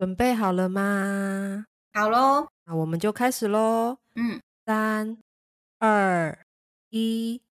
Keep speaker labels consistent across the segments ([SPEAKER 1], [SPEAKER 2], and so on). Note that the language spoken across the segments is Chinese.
[SPEAKER 1] 准备好了吗？
[SPEAKER 2] 好喽，
[SPEAKER 1] 那我们就开始喽。
[SPEAKER 2] 嗯，
[SPEAKER 1] 三、二、一。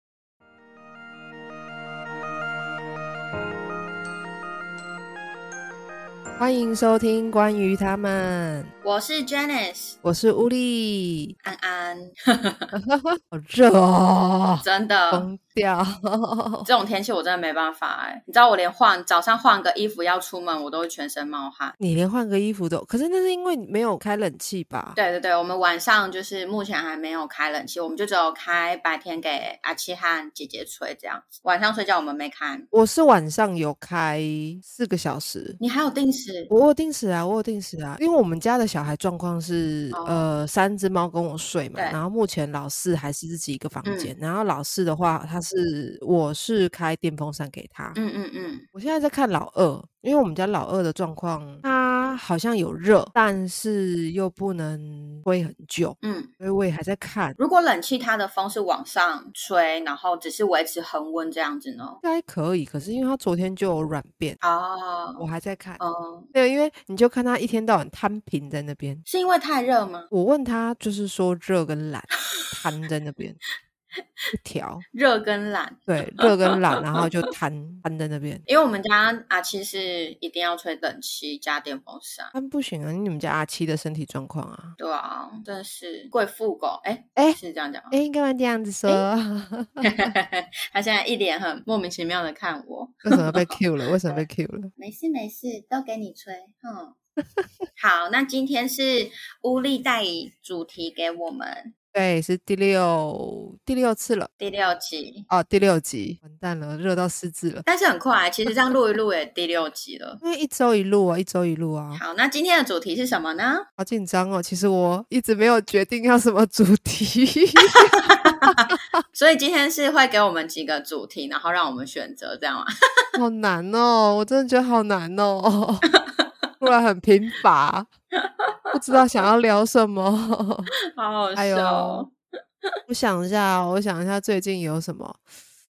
[SPEAKER 1] 欢迎收听关于他们，
[SPEAKER 2] 我是 Janice
[SPEAKER 1] 我是乌力。
[SPEAKER 2] 安安，
[SPEAKER 1] 好热哦，
[SPEAKER 2] 真的，
[SPEAKER 1] 疯掉！
[SPEAKER 2] 这种天气我真的没办法哎。你知道我连换早上换个衣服要出门，我都会全身冒汗。
[SPEAKER 1] 你连换个衣服都，可是那是因为你没有开冷气吧？
[SPEAKER 2] 对对对，我们晚上就是目前还没有开冷气，我们就只有开白天给阿七和姐姐吹这样子。晚上睡觉我们没开。
[SPEAKER 1] 我是晚上有开四个小时，
[SPEAKER 2] 你还有定时？
[SPEAKER 1] 我有定时啊，我有定时啊，因为我们家的小孩状况是，
[SPEAKER 2] 哦。
[SPEAKER 1] 呃，三只猫跟我睡嘛，然后目前老四还是自己一个房
[SPEAKER 2] 嗯。
[SPEAKER 1] 间，然后老四的话，他是我是开电风扇给他，
[SPEAKER 2] 嗯。嗯嗯，
[SPEAKER 1] 我现在在看老二，因为我们家老二的状况，他好像有热，但是又不能吹很久，
[SPEAKER 2] 嗯，
[SPEAKER 1] 所以我也还在看，
[SPEAKER 2] 如果冷气它的风是往上吹，然后只是维持恒温这样子呢？
[SPEAKER 1] 应该可以，可是因为他昨天就有软便，
[SPEAKER 2] 哦，
[SPEAKER 1] 我还在看，
[SPEAKER 2] 嗯，
[SPEAKER 1] 对，因为你就看他一天到晚摊平在那边。
[SPEAKER 2] 是因为太热吗？
[SPEAKER 1] 我问他，就是说热跟懒瘫在那边一条，
[SPEAKER 2] 热跟懒，
[SPEAKER 1] 对，热跟懒，然后就瘫瘫在那边。
[SPEAKER 2] 因为我们家阿七是一定要吹冷气加电风扇。
[SPEAKER 1] 但不行啊，你们家阿七的身体状况啊？
[SPEAKER 2] 对啊，真的是贵妇狗，哎
[SPEAKER 1] 哎
[SPEAKER 2] 是这样讲吗？
[SPEAKER 1] 哎，干嘛这样子说？
[SPEAKER 2] 他现在一脸很莫名其妙的看我，
[SPEAKER 1] 为什么被 Q 了？为什么被 Q 了？
[SPEAKER 2] 没事没事，都给你吹，嗯。好，那今天是乌力带主题给我们
[SPEAKER 1] 对，是第六第六次了
[SPEAKER 2] 第六集，
[SPEAKER 1] 哦，第六集，完蛋了，热到失智了。
[SPEAKER 2] 但是很快，其实这样录一录也第六集了。
[SPEAKER 1] 因为一周一录啊，一周一录啊，
[SPEAKER 2] 好，那今天的主题是什么呢？
[SPEAKER 1] 好紧张哦。其实我一直没有决定要什么主题。
[SPEAKER 2] 所以今天是会给我们几个主题，然后让我们选择，这样吗？
[SPEAKER 1] 好难哦，我真的觉得好难哦，突然很贫乏，不知道想要聊什么。
[SPEAKER 2] 好好
[SPEAKER 1] 哎
[SPEAKER 2] 笑
[SPEAKER 1] 我想一下哦，我想一下最近有什么。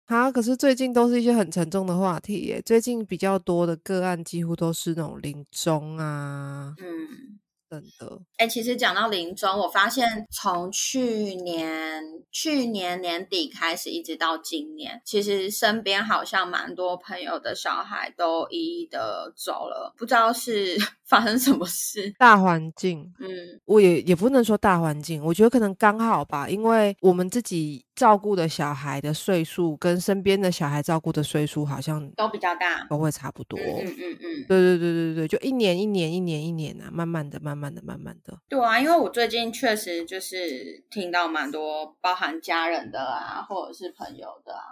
[SPEAKER 1] 啊，可是最近都是一些很沉重的话题耶。最近比较多的个案几乎都是那种临终啊
[SPEAKER 2] 嗯。
[SPEAKER 1] 等的。
[SPEAKER 2] 哎、其实讲到临终，我发现从去年去年年底开始，一直到今年，其实身边好像蛮多朋友的小孩都一一的走了，不知道是 发生什么事。
[SPEAKER 1] 大环境，
[SPEAKER 2] 嗯
[SPEAKER 1] 我也也不能说大环境，我觉得可能刚好吧，因为我们自己照顾的小孩的岁数跟身边的小孩照顾的岁数好像
[SPEAKER 2] 都比较大。
[SPEAKER 1] 都会差不多。
[SPEAKER 2] 嗯嗯嗯嗯，
[SPEAKER 1] 对对对对对，就一年一年一年一年啊，慢慢的、慢慢的、慢慢的。
[SPEAKER 2] 对啊，因为我最近确实就是听到蛮多包含家人的啊，或者是朋友的啊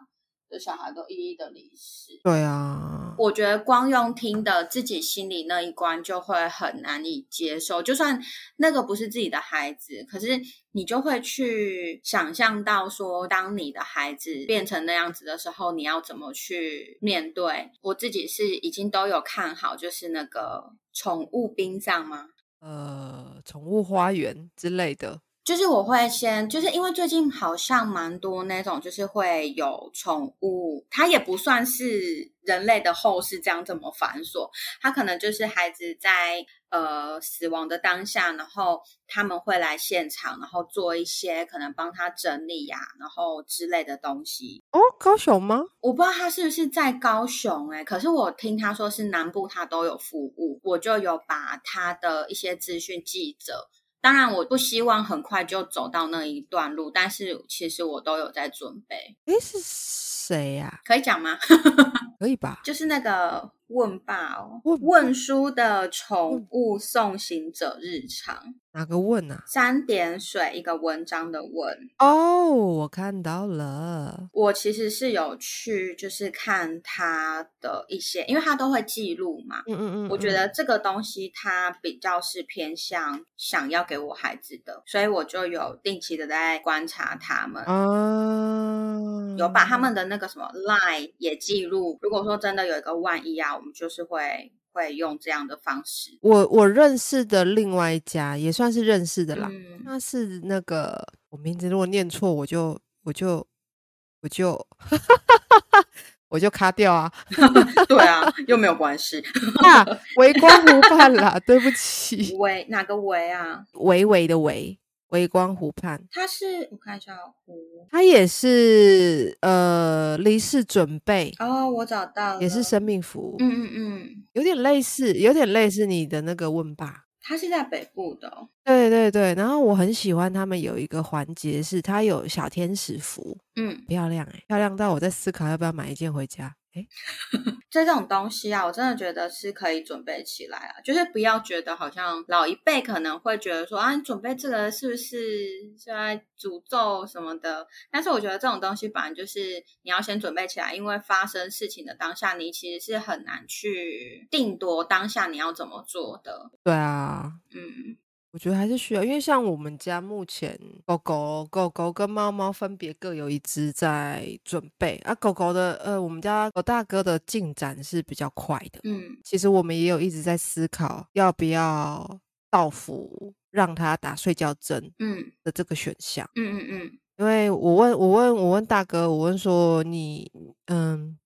[SPEAKER 2] 的小孩都一一的离世。
[SPEAKER 1] 对啊，
[SPEAKER 2] 我觉得光用听的，自己心里那一关就会很难以接受。就算那个不是自己的孩子，可是你就会去想象到说，当你的孩子变成那样子的时候，你要怎么去面对？我自己是已经都有看好，就是那个宠物殡葬吗？
[SPEAKER 1] 呃，宠物花园之类的。
[SPEAKER 2] 就是我会先，就是因为最近好像蛮多那种，就是会有宠物，它也不算是人类的后事这样这么繁琐，它可能就是孩子在呃死亡的当下，然后他们会来现场，然后做一些可能帮他整理呀、然后之类的东西。
[SPEAKER 1] 哦，高雄吗？
[SPEAKER 2] 我不知道他是不是在高雄哎、可是我听他说是南部他都有服务，我就有把他的一些资讯记着。当然，我不希望很快就走到那一段路，但是其实我都有在准备，
[SPEAKER 1] 诶，是谁呀、
[SPEAKER 2] 可以讲吗？
[SPEAKER 1] 可以吧？
[SPEAKER 2] 就是那个问爸哦，
[SPEAKER 1] 问
[SPEAKER 2] 问书的宠物送行者日常，
[SPEAKER 1] 哪个问啊？
[SPEAKER 2] 三点水一个文章的问。
[SPEAKER 1] 哦，我看到了。
[SPEAKER 2] 我其实是有去，就是看他的一些，因为他都会记录嘛，
[SPEAKER 1] 嗯嗯嗯，
[SPEAKER 2] 我觉
[SPEAKER 1] 嗯
[SPEAKER 2] 得这个东西它比较是偏向想要给我孩子的，所以我就有定期的在观察他们，
[SPEAKER 1] 嗯，
[SPEAKER 2] 有把他们的那个什么 line 也记录。如果说真的有一个万一啊，我们就是会会用这样的方式。
[SPEAKER 1] 我我认识的另外一家也算是认识的啦，
[SPEAKER 2] 嗯，
[SPEAKER 1] 他是那个我名字如果念错，我就我就我就 我就卡掉啊。
[SPEAKER 2] 对啊，又没有关系。
[SPEAKER 1] 啊，微光湖畔啦，对不起，
[SPEAKER 2] 围哪个围啊？
[SPEAKER 1] 微微的微，微光湖畔，
[SPEAKER 2] 它是我看一下湖
[SPEAKER 1] 它也是呃离世准备，
[SPEAKER 2] 哦，我找到了，
[SPEAKER 1] 也是生命服务，
[SPEAKER 2] 嗯嗯嗯，
[SPEAKER 1] 有点类似，有点类似你的那个问吧。
[SPEAKER 2] 它是在北部的哦、
[SPEAKER 1] 对对对，然后我很喜欢他们有一个环节是它有小天使服，
[SPEAKER 2] 嗯，
[SPEAKER 1] 漂亮哎、漂亮到我在思考要不要买一件回家。哎，
[SPEAKER 2] 这种东西啊，我真的觉得是可以准备起来啊，就是不要觉得好像老一辈可能会觉得说啊，你准备这个是不是是在诅咒什么的？但是我觉得这种东西本来就是你要先准备起来，因为发生事情的当下，你其实是很难去定夺当下你要怎么做的。
[SPEAKER 1] 对啊，
[SPEAKER 2] 嗯
[SPEAKER 1] 我觉得还是需要，因为像我们家目前狗狗、狗狗跟猫猫分别各有一只在准备啊。狗狗的呃，我们家狗大哥的进展是比较快的。
[SPEAKER 2] 嗯
[SPEAKER 1] 其实我们也有一直在思考要不要到府让它打睡觉针
[SPEAKER 2] 嗯
[SPEAKER 1] 的这个选项，
[SPEAKER 2] 嗯嗯嗯
[SPEAKER 1] 因为我问我问我问大哥，我问说你嗯，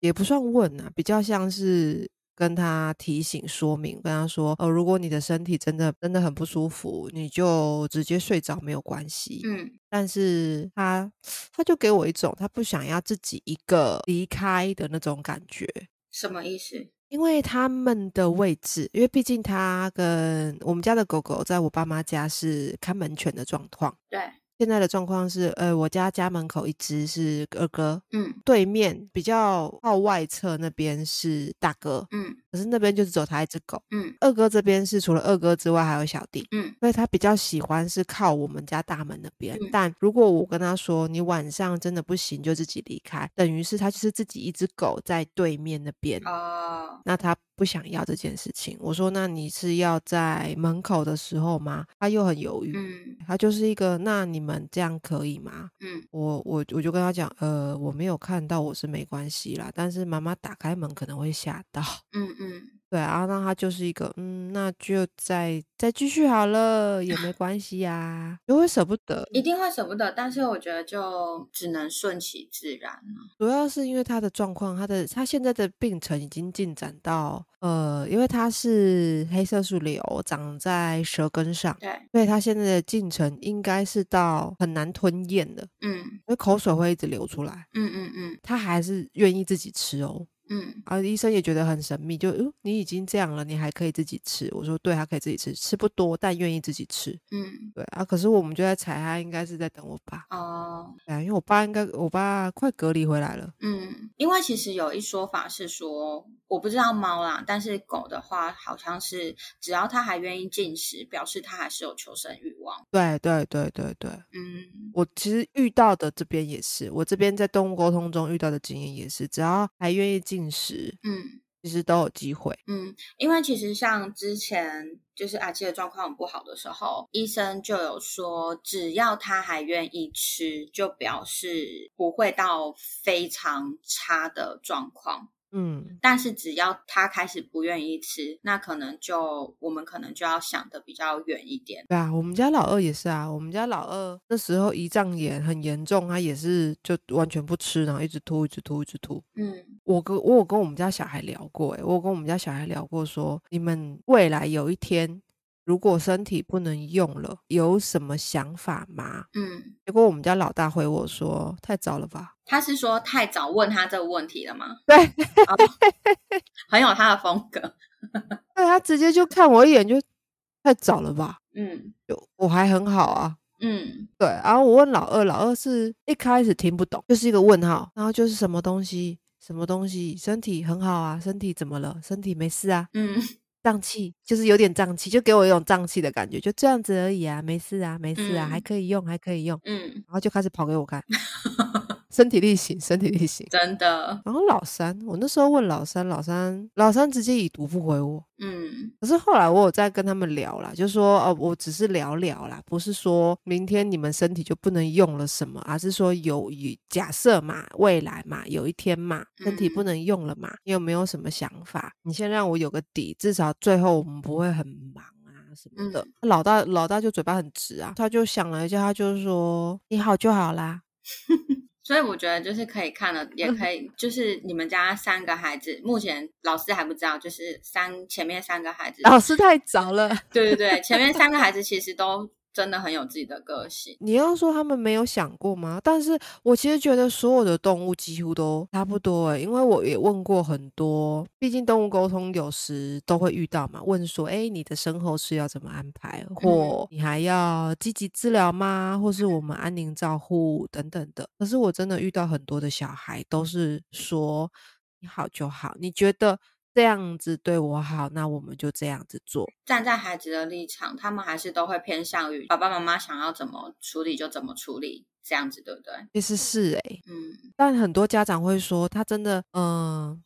[SPEAKER 1] 也不算问啊，比较像是跟他提醒说明，跟他说，呃，如果你的身体真的真的很不舒服，你就直接睡着没有关系。
[SPEAKER 2] 嗯
[SPEAKER 1] 但是他他就给我一种他不想要自己一个离开的那种感觉。
[SPEAKER 2] 什么意思？
[SPEAKER 1] 因为他们的位置，因为毕竟他跟我们家的狗狗在我爸妈家是看门犬的状况。
[SPEAKER 2] 对，
[SPEAKER 1] 现在的状况是，呃，我家家门口一只是二哥，
[SPEAKER 2] 嗯。
[SPEAKER 1] 对面比较靠外侧那边是大哥，
[SPEAKER 2] 嗯
[SPEAKER 1] 可是那边就只有他一只狗。
[SPEAKER 2] 嗯
[SPEAKER 1] 二哥这边是除了二哥之外还有小弟，
[SPEAKER 2] 嗯
[SPEAKER 1] 所以他比较喜欢是靠我们家大门那边。
[SPEAKER 2] 嗯
[SPEAKER 1] 但如果我跟他说你晚上真的不行，就自己离开，等于是他就是自己一只狗在对面那边。
[SPEAKER 2] 哦，
[SPEAKER 1] 那他不想要这件事情，我说那你是要在门口的时候吗？他又很犹豫，
[SPEAKER 2] 嗯
[SPEAKER 1] 他就是一个那你们这样可以吗？
[SPEAKER 2] 嗯
[SPEAKER 1] 我我我就跟他讲，呃，我没有看到，我是没关系啦，但是妈妈打开门可能会吓到，
[SPEAKER 2] 嗯嗯
[SPEAKER 1] 对啊，那他就是一个，嗯，那就再再继续好了，也没关系呀、就会舍不得，
[SPEAKER 2] 一定会舍不得，但是我觉得就只能顺其自然了。
[SPEAKER 1] 主要是因为他的状况，他的他现在的病程已经进展到，呃，因为他是黑色素瘤长在舌根上，
[SPEAKER 2] 对，
[SPEAKER 1] 所以他现在的进程应该是到很难吞咽的，
[SPEAKER 2] 嗯
[SPEAKER 1] 因为口水会一直流出来，
[SPEAKER 2] 嗯嗯嗯
[SPEAKER 1] 他还是愿意自己吃哦。
[SPEAKER 2] 嗯
[SPEAKER 1] 啊，医生也觉得很神秘，就，嗯，你已经这样了，你还可以自己吃。我说，对，他可以自己吃，吃不多，但愿意自己吃。
[SPEAKER 2] 嗯，
[SPEAKER 1] 对啊，可是我们就在猜，他应该是在等我爸。
[SPEAKER 2] 哦，
[SPEAKER 1] 对啊，因为我爸应该，我爸快隔离回来了。
[SPEAKER 2] 嗯，因为其实有一说法是说，我不知道猫啦，但是狗的话，好像是只要它还愿意进食，表示它还是有求生欲望。
[SPEAKER 1] 对对对对对，
[SPEAKER 2] 嗯
[SPEAKER 1] 我其实遇到的这边也是，我这边在动物沟通中遇到的经验也是，只要还愿意进食，
[SPEAKER 2] 嗯
[SPEAKER 1] 其实都有机会。
[SPEAKER 2] 嗯，因为其实像之前就是阿七的状况很不好的时候，医生就有说，只要他还愿意吃，就表示不会到非常差的状况。
[SPEAKER 1] 嗯，
[SPEAKER 2] 但是只要他开始不愿意吃，那可能就我们可能就要想的比较远一点。
[SPEAKER 1] 对啊，我们家老二也是啊，我们家老二那时候胰脏炎很严重，他也是就完全不吃，然后一直吐，一直吐，一直吐。
[SPEAKER 2] 嗯
[SPEAKER 1] 我跟我有跟我们家小孩聊过、欸，我有跟我们家小孩聊过说，你们未来有一天如果身体不能用了，有什么想法吗？
[SPEAKER 2] 嗯，
[SPEAKER 1] 结果我们家老大回我说，太早了吧？
[SPEAKER 2] 他是说太早问他这个问题了吗？
[SPEAKER 1] 对，
[SPEAKER 2] 很有他的风格。
[SPEAKER 1] 对他直接就看我一眼就太早了吧？
[SPEAKER 2] 嗯
[SPEAKER 1] 就我还很好啊。
[SPEAKER 2] 嗯
[SPEAKER 1] 对，然后我问老二，老二是一开始听不懂，就是一个问号，然后就是什么东西，什么东西，身体很好啊，身体怎么了？身体没事啊，
[SPEAKER 2] 嗯
[SPEAKER 1] 胀气，就是有点胀气，就给我一种胀气的感觉，就这样子而已啊，没事啊，没事啊，还
[SPEAKER 2] 嗯。
[SPEAKER 1] 可以用，还可以用，
[SPEAKER 2] 嗯，
[SPEAKER 1] 然后就开始跑给我看，身体力行，身体力行。
[SPEAKER 2] 真的。
[SPEAKER 1] 然后老三，我那时候问老三，老三，老三直接已读不回我。
[SPEAKER 2] 嗯
[SPEAKER 1] 可是后来我有在跟他们聊啦，就说哦，我只是聊聊啦，不是说明天你们身体就不能用了什么，而是说有有假设嘛，未来嘛，有一天嘛，身体不
[SPEAKER 2] 嗯
[SPEAKER 1] 能用了嘛，你有没有什么想法？你先让我有个底，至少最后我们不会很忙啊什么的。老大老大就嘴巴很直啊，他就想了一下，他就说你好就好啦。
[SPEAKER 2] 所以我觉得就是可以看了，也可以 就是你们家三个孩子，目前老师还不知道，就是三前面三个孩子，
[SPEAKER 1] 老师太早了。
[SPEAKER 2] 对对对，前面三个孩子其实都。真的很有自己的个性。
[SPEAKER 1] 你要说他们没有想过吗？但是我其实觉得所有的动物几乎都差不多诶，因为我也问过很多，毕竟动物沟通有时都会遇到嘛。问说，哎，你的身后事要怎么安排？或你还要积极治疗吗？或是我们安宁照护等等的。可是我真的遇到很多的小孩都是说，你好就好，你觉得。这样子对我好，那我们就这样子做。
[SPEAKER 2] 站在孩子的立场，他们还是都会偏向于爸爸妈妈想要怎么处理就怎么处理，这样子对不对？
[SPEAKER 1] 其实是哎，嗯。但很多家长会说，他真的，嗯，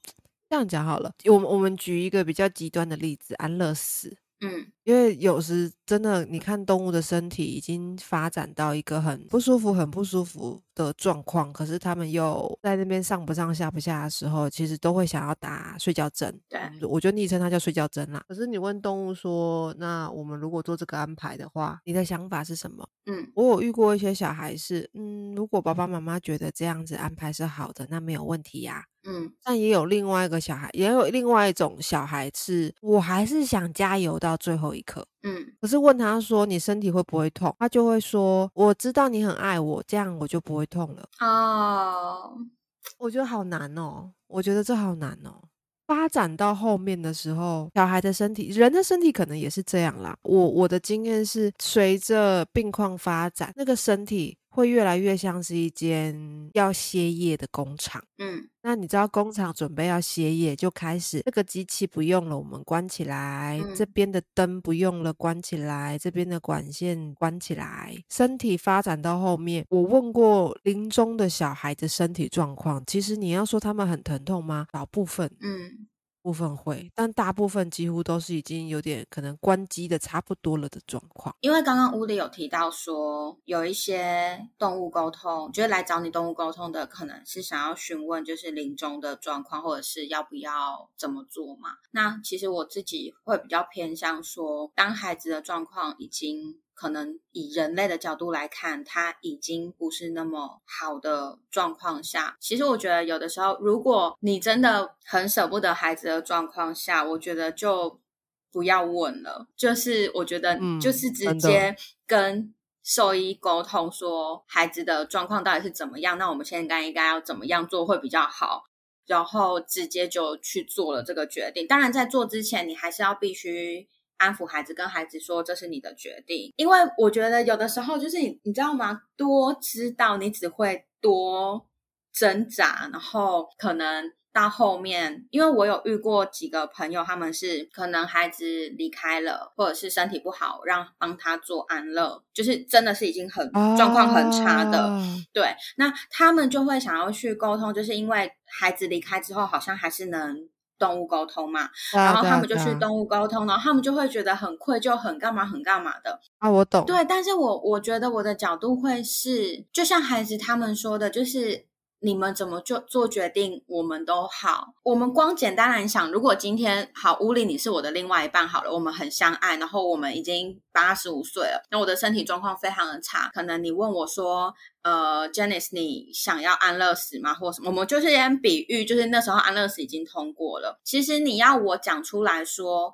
[SPEAKER 1] 这样讲好了。我们我们举一个比较极端的例子，安乐死。嗯，因为有时真的，你看动物的身体已经发展到一个很不舒服、很不舒服的状况，可是他们又在那边上不上、下不下的时候，其实都会想要打睡觉针。
[SPEAKER 2] 对，
[SPEAKER 1] 我就昵称它叫睡觉针啦。可是你问动物说，那我们如果做这个安排的话，你的想法是什么？嗯，我有遇过一些小孩是，嗯，如果爸爸妈妈觉得这样子安排是好的，那没有问题呀。嗯，但也有另外一个小孩，也有另外一种小孩是，我还是想加油到最后一刻。嗯，可是问他说你身体会不会痛，他就会说我知道你很爱我，这样我就不会痛了。哦，我觉得好难哦，我觉得这好难哦。发展到后面的时候，小孩的身体，人的身体可能也是这样啦。我我的经验是，随着病况发展，那个身体。会越来越像是一间要歇业的工厂。嗯，那你知道工厂准备要歇业，就开始这个机器不用了，我们关起来；这边的灯不用了，关起来；这边的管线关起来。身体发展到后面，我问过临终的小孩的身体状况，其实你要说他们很疼痛吗？少部分。嗯。部分会，但大部分几乎都是已经有点可能关机的差不多了的状况。
[SPEAKER 2] 因为刚刚屋里有提到说，有一些动物沟通，就是来找你动物沟通的，可能是想要询问就是临终的状况，或者是要不要怎么做嘛。那其实我自己会比较偏向说，当孩子的状况已经。可能以人类的角度来看，他已经不是那么好的状况下。其实我觉得，有的时候，如果你真的很舍不得孩子的状况下，我觉得就不要问了。就是我觉得，就是直接跟兽医沟通，说孩子的状况到底是怎么样。那我们现在应该要怎么样做会比较好？然后直接就去做了这个决定。当然，在做之前，你还是要必须。安抚孩子，跟孩子说这是你的决定，因为我觉得有的时候就是你，你知道吗？多知道你只会多挣扎，然后可能到后面，因为我有遇过几个朋友，他们是可能孩子离开了，或者是身体不好，让帮他做安乐，就是真的是已经很状况很差的，对，那他们就会想要去沟通，就是因为孩子离开之后，好像还是能。动物沟通嘛，然后他们就去动物沟通，然后他们就会觉得很愧疚，很干嘛，很干嘛的
[SPEAKER 1] 啊，我懂。
[SPEAKER 2] 对，但是我我觉得我的角度会是，就像孩子他们说的，就是。你们怎么做做决定，我们都好。我们光简单来想，如果今天好，屋里你是我的另外一半，好了，我们很相爱，然后我们已经八十五岁了，那我的身体状况非常的差，可能你问我说，呃，Janice，你想要安乐死吗？或什么？我们就是先比喻，就是那时候安乐死已经通过了。其实你要我讲出来说，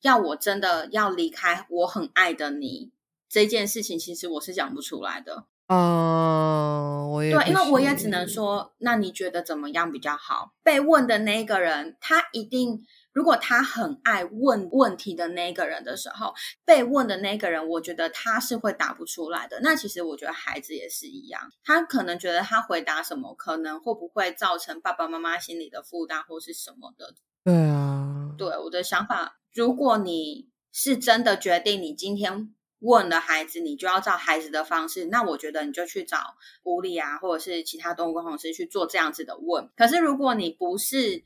[SPEAKER 2] 要我真的要离开我很爱的你这件事情，其实我是讲不出来的。
[SPEAKER 1] 哦，我也
[SPEAKER 2] 对，因为我也只能说，那你觉得怎么样比较好？被问的那个人，他一定，如果他很爱问问题的那个人的时候，被问的那个人，我觉得他是会答不出来的。那其实我觉得孩子也是一样，他可能觉得他回答什么，可能会不会造成爸爸妈妈心里的负担或是什么的。
[SPEAKER 1] 对啊，
[SPEAKER 2] 对我的想法，如果你是真的决定你今天。问了孩子，你就要照孩子的方式。那我觉得你就去找狐狸啊，或者是其他动物沟通师去做这样子的问。可是如果你不是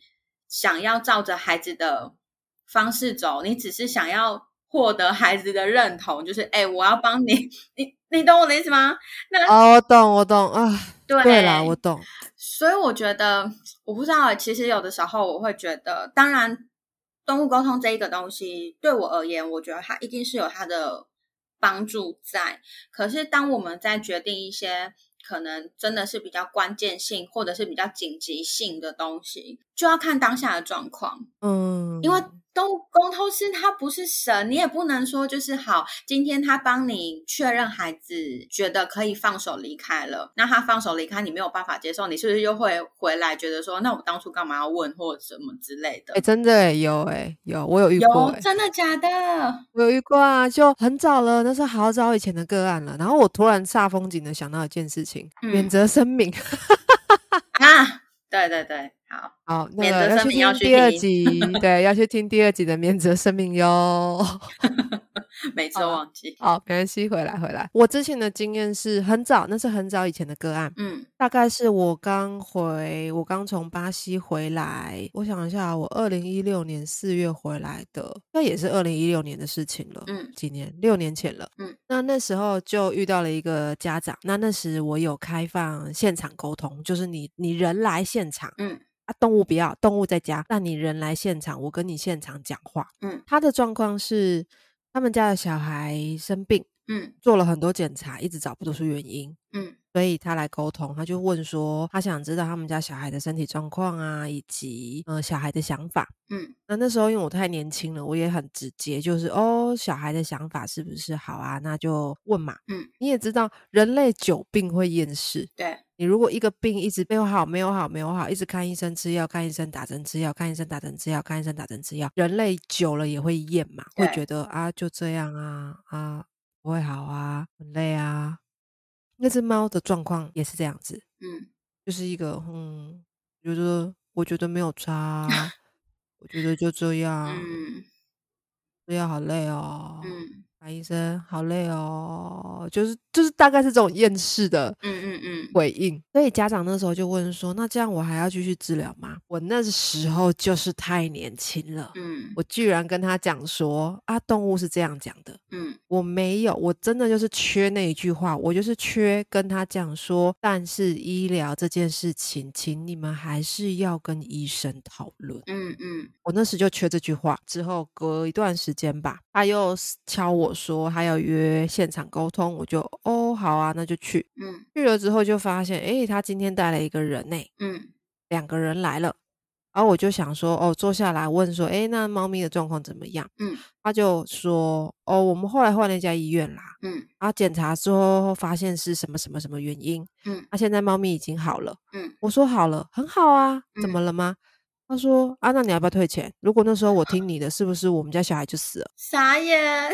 [SPEAKER 2] 想要照着孩子的方式走，你只是想要获得孩子的认同，就是哎，我要帮你，你你懂我的意思吗？那
[SPEAKER 1] 哦，我懂，我懂啊，
[SPEAKER 2] 对
[SPEAKER 1] 啦，我懂。
[SPEAKER 2] 所以我觉得，我不知道，其实有的时候我会觉得，当然，动物沟通这一个东西对我而言，我觉得它一定是有它的。帮助在，可是当我们在决定一些可能真的是比较关键性或者是比较紧急性的东西，就要看当下的状况。
[SPEAKER 1] 嗯，
[SPEAKER 2] 因为都沟通师他不是神，你也不能说就是好，今天他帮你确认孩子觉得可以放手离开了，那他放手离开，你没有办法接受，你是不是又会回来觉得说，那我当初干嘛要问或者什么之类的？
[SPEAKER 1] 哎，真的哎，有哎，有我有遇过，
[SPEAKER 2] 真的假的？
[SPEAKER 1] 我有遇过啊，就很早了，那是好早以前的个案了。然后我突然煞风景的想到一件事情，免责声明
[SPEAKER 2] 啊，对对对。
[SPEAKER 1] 好，那个要去听第二集，对，要去听第二集的免责声明哟。
[SPEAKER 2] 每次忘记，
[SPEAKER 1] 好，没关系，回来回来。我之前的经验是很早，那是很早以前的个案，嗯，大概是我刚回，我刚从巴西回来。我想一下，我二零一六年四月回来的，那也是二零一六年的事情了，嗯，几年，六年前了，嗯。那那时候就遇到了一个家长，那那时我有开放现场沟通，就是你你人来现场，嗯。啊，动物不要，动物在家。那你人来现场，我跟你现场讲话。嗯，他的状况是，他们家的小孩生病，嗯，做了很多检查，一直找不出原因。嗯，所以他来沟通，他就问说，他想知道他们家小孩的身体状况啊，以及呃小孩的想法。嗯，那那时候因为我太年轻了，我也很直接，就是哦，小孩的想法是不是好啊？那就问嘛。嗯，你也知道，人类久病会厌世。
[SPEAKER 2] 对。
[SPEAKER 1] 你如果一个病一直没有好，没有好，没有好，一直看医生吃药，看医生打针吃药，看医生打针吃药，看医生打针吃药，人类久了也会厌嘛，会觉得啊就这样啊啊不会好啊，很累啊。那只猫的状况也是这样子，嗯，就是一个嗯，觉得我觉得没有差，我觉得就这样，嗯，这样好累哦，嗯。医生好累哦，就是就是大概是这种厌世的，嗯嗯嗯回应。所以家长那时候就问说：“那这样我还要继续治疗吗？”我那时候就是太年轻了，嗯，我居然跟他讲说：“啊，动物是这样讲的。”嗯，我没有，我真的就是缺那一句话，我就是缺跟他讲说：“但是医疗这件事情，请你们还是要跟医生讨论。”嗯嗯，我那时就缺这句话。之后隔一段时间吧，他又敲我。说他要约现场沟通，我就哦好啊，那就去。嗯，去了之后就发现，哎，他今天带了一个人呢。嗯，两个人来了，然后我就想说，哦，坐下来问说，哎，那猫咪的状况怎么样？嗯，他就说，哦，我们后来换了一家医院啦。嗯，然后检查之后发现是什么什么什么原因？嗯，那现在猫咪已经好了。嗯，我说好了，很好啊，怎么了吗？他说啊，那你要不要退钱？如果那时候我 听你的，是不是我们家小孩就死了？
[SPEAKER 2] 傻眼。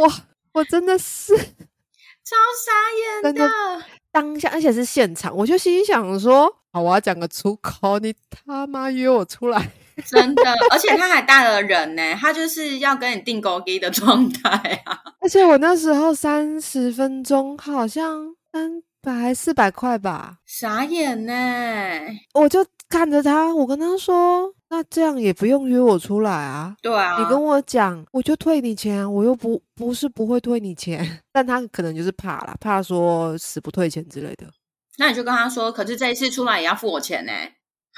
[SPEAKER 1] 哇，我真的是
[SPEAKER 2] 超傻眼的，
[SPEAKER 1] 当下而且是现场，我就心想说：好，我要讲个出口，你他妈约我出来，
[SPEAKER 2] 真的，而且他还带了人呢，他就是要跟你订勾机的状态啊！
[SPEAKER 1] 而且我那时候三十分钟好像三百四百块吧，
[SPEAKER 2] 傻眼呢！
[SPEAKER 1] 我就看着他，我跟他说。那这样也不用约我出来啊？
[SPEAKER 2] 对啊，
[SPEAKER 1] 你跟我讲，我就退你钱，我又不不是不会退你钱，但他可能就是怕了，怕说死不退钱之类的。
[SPEAKER 2] 那你就跟他说，可是这一次出来也要付我钱呢。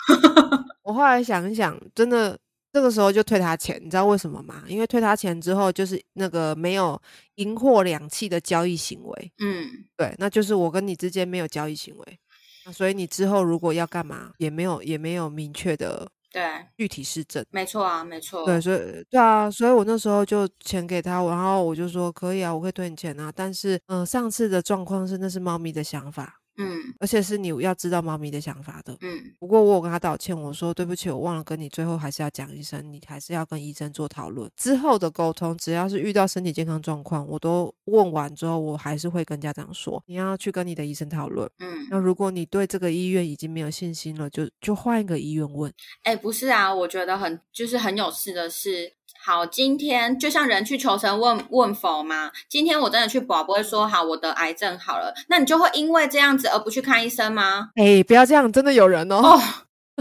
[SPEAKER 1] 我后来想一想，真的这个时候就退他钱，你知道为什么吗？因为退他钱之后，就是那个没有银货两讫的交易行为。嗯，对，那就是我跟你之间没有交易行为，那所以你之后如果要干嘛，也没有也没有明确的。
[SPEAKER 2] 对，
[SPEAKER 1] 具体是证，
[SPEAKER 2] 没错啊，没错。
[SPEAKER 1] 对，所以对啊，所以我那时候就钱给他，然后我就说可以啊，我会退你钱啊。但是，嗯，上次的状况是那是猫咪的想法。嗯，而且是你要知道猫咪的想法的。嗯，不过我有跟他道歉，我说对不起，我忘了跟你，最后还是要讲一声，你还是要跟医生做讨论。之后的沟通，只要是遇到身体健康状况，我都问完之后，我还是会跟家长说，你要去跟你的医生讨论。嗯，那如果你对这个医院已经没有信心了，就就换一个医院问。
[SPEAKER 2] 哎，不是啊，我觉得很就是很有事的是。好，今天就像人去求神问问佛嘛。今天我真的去保，不会说好我得癌症好了，那你就会因为这样子而不去看医生吗？
[SPEAKER 1] 哎，不要这样，真的有人哦。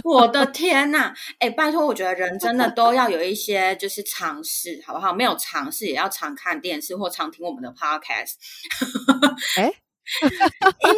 [SPEAKER 2] 我的天呐，哎，拜托，我觉得人真的都要有一些就是尝试，好不好？没有尝试也要常看电视或常听我们的 podcast。
[SPEAKER 1] 哎，
[SPEAKER 2] 因为。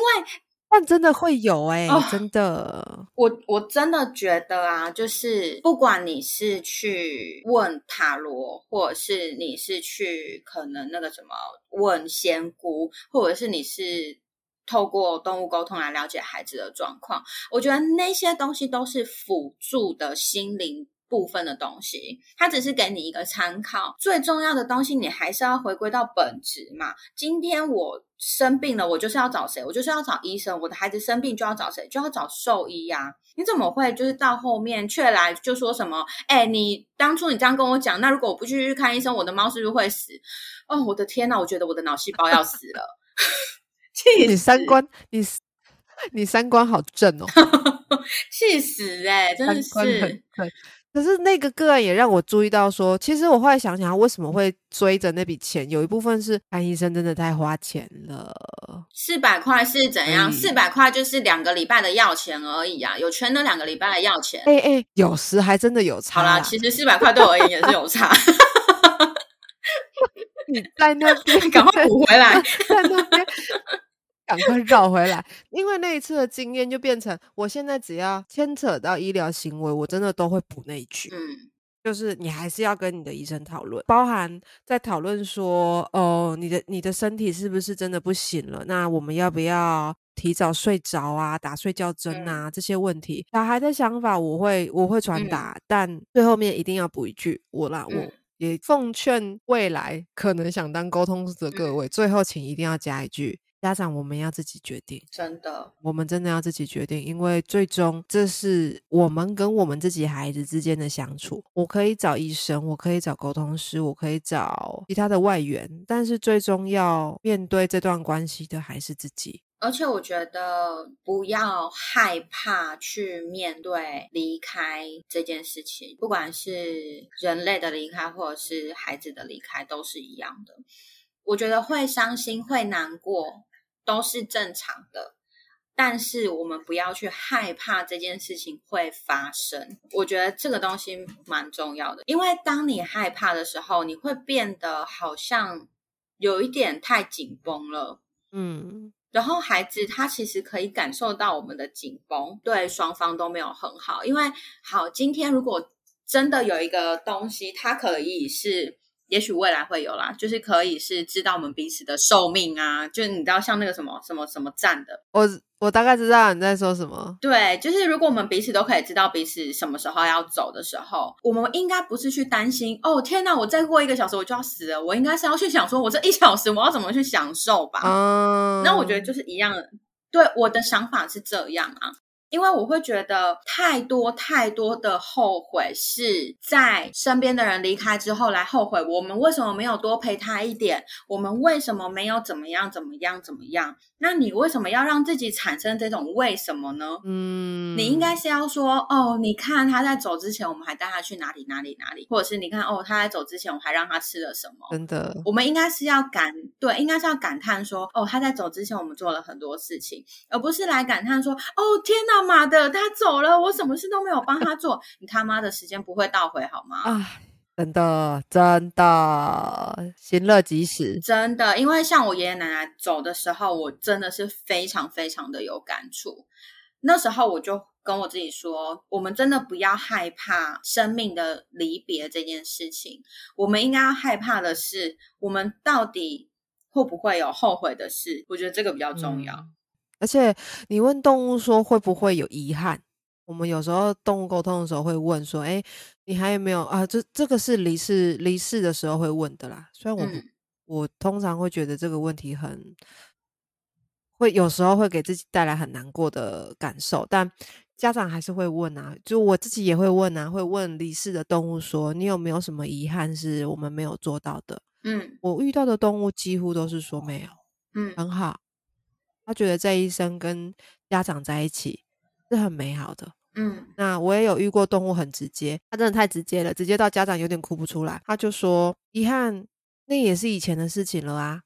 [SPEAKER 1] 但真的会有哎，真的，
[SPEAKER 2] 我我真的觉得啊，就是不管你是去问塔罗，或者是你是去可能那个什么问仙姑，或者是你是透过动物沟通来了解孩子的状况。我觉得那些东西都是辅助的心灵。部分的东西，它只是给你一个参考。最重要的东西，你还是要回归到本质嘛。今天我生病了，我就是要找谁？我就是要找医生。我的孩子生病就要找谁？就要找兽医呀。你怎么会就是到后面却来就说什么？哎，你当初你这样跟我讲，那如果我不去看医生，我的猫是不是会死？哦，我的天呐，我觉得我的脑细胞要死了。
[SPEAKER 1] 你三观，你你三观好正哦，
[SPEAKER 2] 气死哎，真的是。
[SPEAKER 1] 可是那个个案也让我注意到，说其实我后来想想，为什么会追着那笔钱？有一部分是看医生真的太花钱了。
[SPEAKER 2] 四百块是怎样？四百块就是两个礼拜的药钱而已啊！有全的两个礼拜的药钱。
[SPEAKER 1] 哎哎，有时还真的有差。
[SPEAKER 2] 好啦，其实四百块对我而言也是有差。
[SPEAKER 1] 你在那边
[SPEAKER 2] 赶快补回来，
[SPEAKER 1] 在那边。赶快绕回来，因为那一次的经验就变成，我现在只要牵扯到医疗行为，我真的都会补那一句。嗯，就是你还是要跟你的医生讨论，包含在讨论说，哦，你的你的身体是不是真的不行了？那我们要不要提早睡着啊，打睡觉针啊？这些问题，小孩的想法我会我会传达，但最后面一定要补一句，我啦，我也奉劝未来可能想当沟通的各位，最后请一定要加一句。家长，我们要自己决定，
[SPEAKER 2] 真的，
[SPEAKER 1] 我们真的要自己决定，因为最终这是我们跟我们自己孩子之间的相处。我可以找医生，我可以找沟通师，我可以找其他的外援，但是最终要面对这段关系的还是自己。
[SPEAKER 2] 而且我觉得不要害怕去面对离开这件事情，不管是人类的离开，或者是孩子的离开，都是一样的。我觉得会伤心，会难过。都是正常的，但是我们不要去害怕这件事情会发生。我觉得这个东西蛮重要的，因为当你害怕的时候，你会变得好像有一点太紧绷了。嗯，然后孩子他其实可以感受到我们的紧绷，对双方都没有很好。因为好，今天如果真的有一个东西，它可以是。也许未来会有啦，就是可以是知道我们彼此的寿命啊，就是你知道像那个什么什么什么站的，
[SPEAKER 1] 我我大概知道你在说什么。
[SPEAKER 2] 对，就是如果我们彼此都可以知道彼此什么时候要走的时候，我们应该不是去担心哦，天哪，我再过一个小时我就要死了，我应该是要去想说，我这一小时我要怎么去享受吧。嗯，那我觉得就是一样，对，我的想法是这样啊。因为我会觉得太多太多的后悔是在身边的人离开之后来后悔，我们为什么没有多陪他一点？我们为什么没有怎么样怎么样怎么样？那你为什么要让自己产生这种为什么呢？嗯，你应该是要说哦，你看他在走之前，我们还带他去哪里哪里哪里，或者是你看哦，他在走之前，我还让他吃了什么？
[SPEAKER 1] 真的，
[SPEAKER 2] 我们应该是要感对，应该是要感叹说哦，他在走之前，我们做了很多事情，而不是来感叹说哦，天哪！妈的，他走了，我什么事都没有帮他做。你他妈的时间不会倒回好吗？
[SPEAKER 1] 啊，真的，真的，行乐即时，
[SPEAKER 2] 真的。因为像我爷爷奶奶走的时候，我真的是非常非常的有感触。那时候我就跟我自己说，我们真的不要害怕生命的离别这件事情。我们应该要害怕的是，我们到底会不会有后悔的事？我觉得这个比较重要。
[SPEAKER 1] 而且你问动物说会不会有遗憾？我们有时候动物沟通的时候会问说：“哎，你还有没有啊？”这这个是离世离世的时候会问的啦。虽然我我通常会觉得这个问题很会有时候会给自己带来很难过的感受，但家长还是会问啊。就我自己也会问啊，会问离世的动物说：“你有没有什么遗憾是我们没有做到的？”嗯，我遇到的动物几乎都是说没有。嗯，很好。他觉得这一生跟家长在一起是很美好的。嗯，那我也有遇过动物很直接，他真的太直接了，直接到家长有点哭不出来。他就说：“遗憾，那也是以前的事情了啊，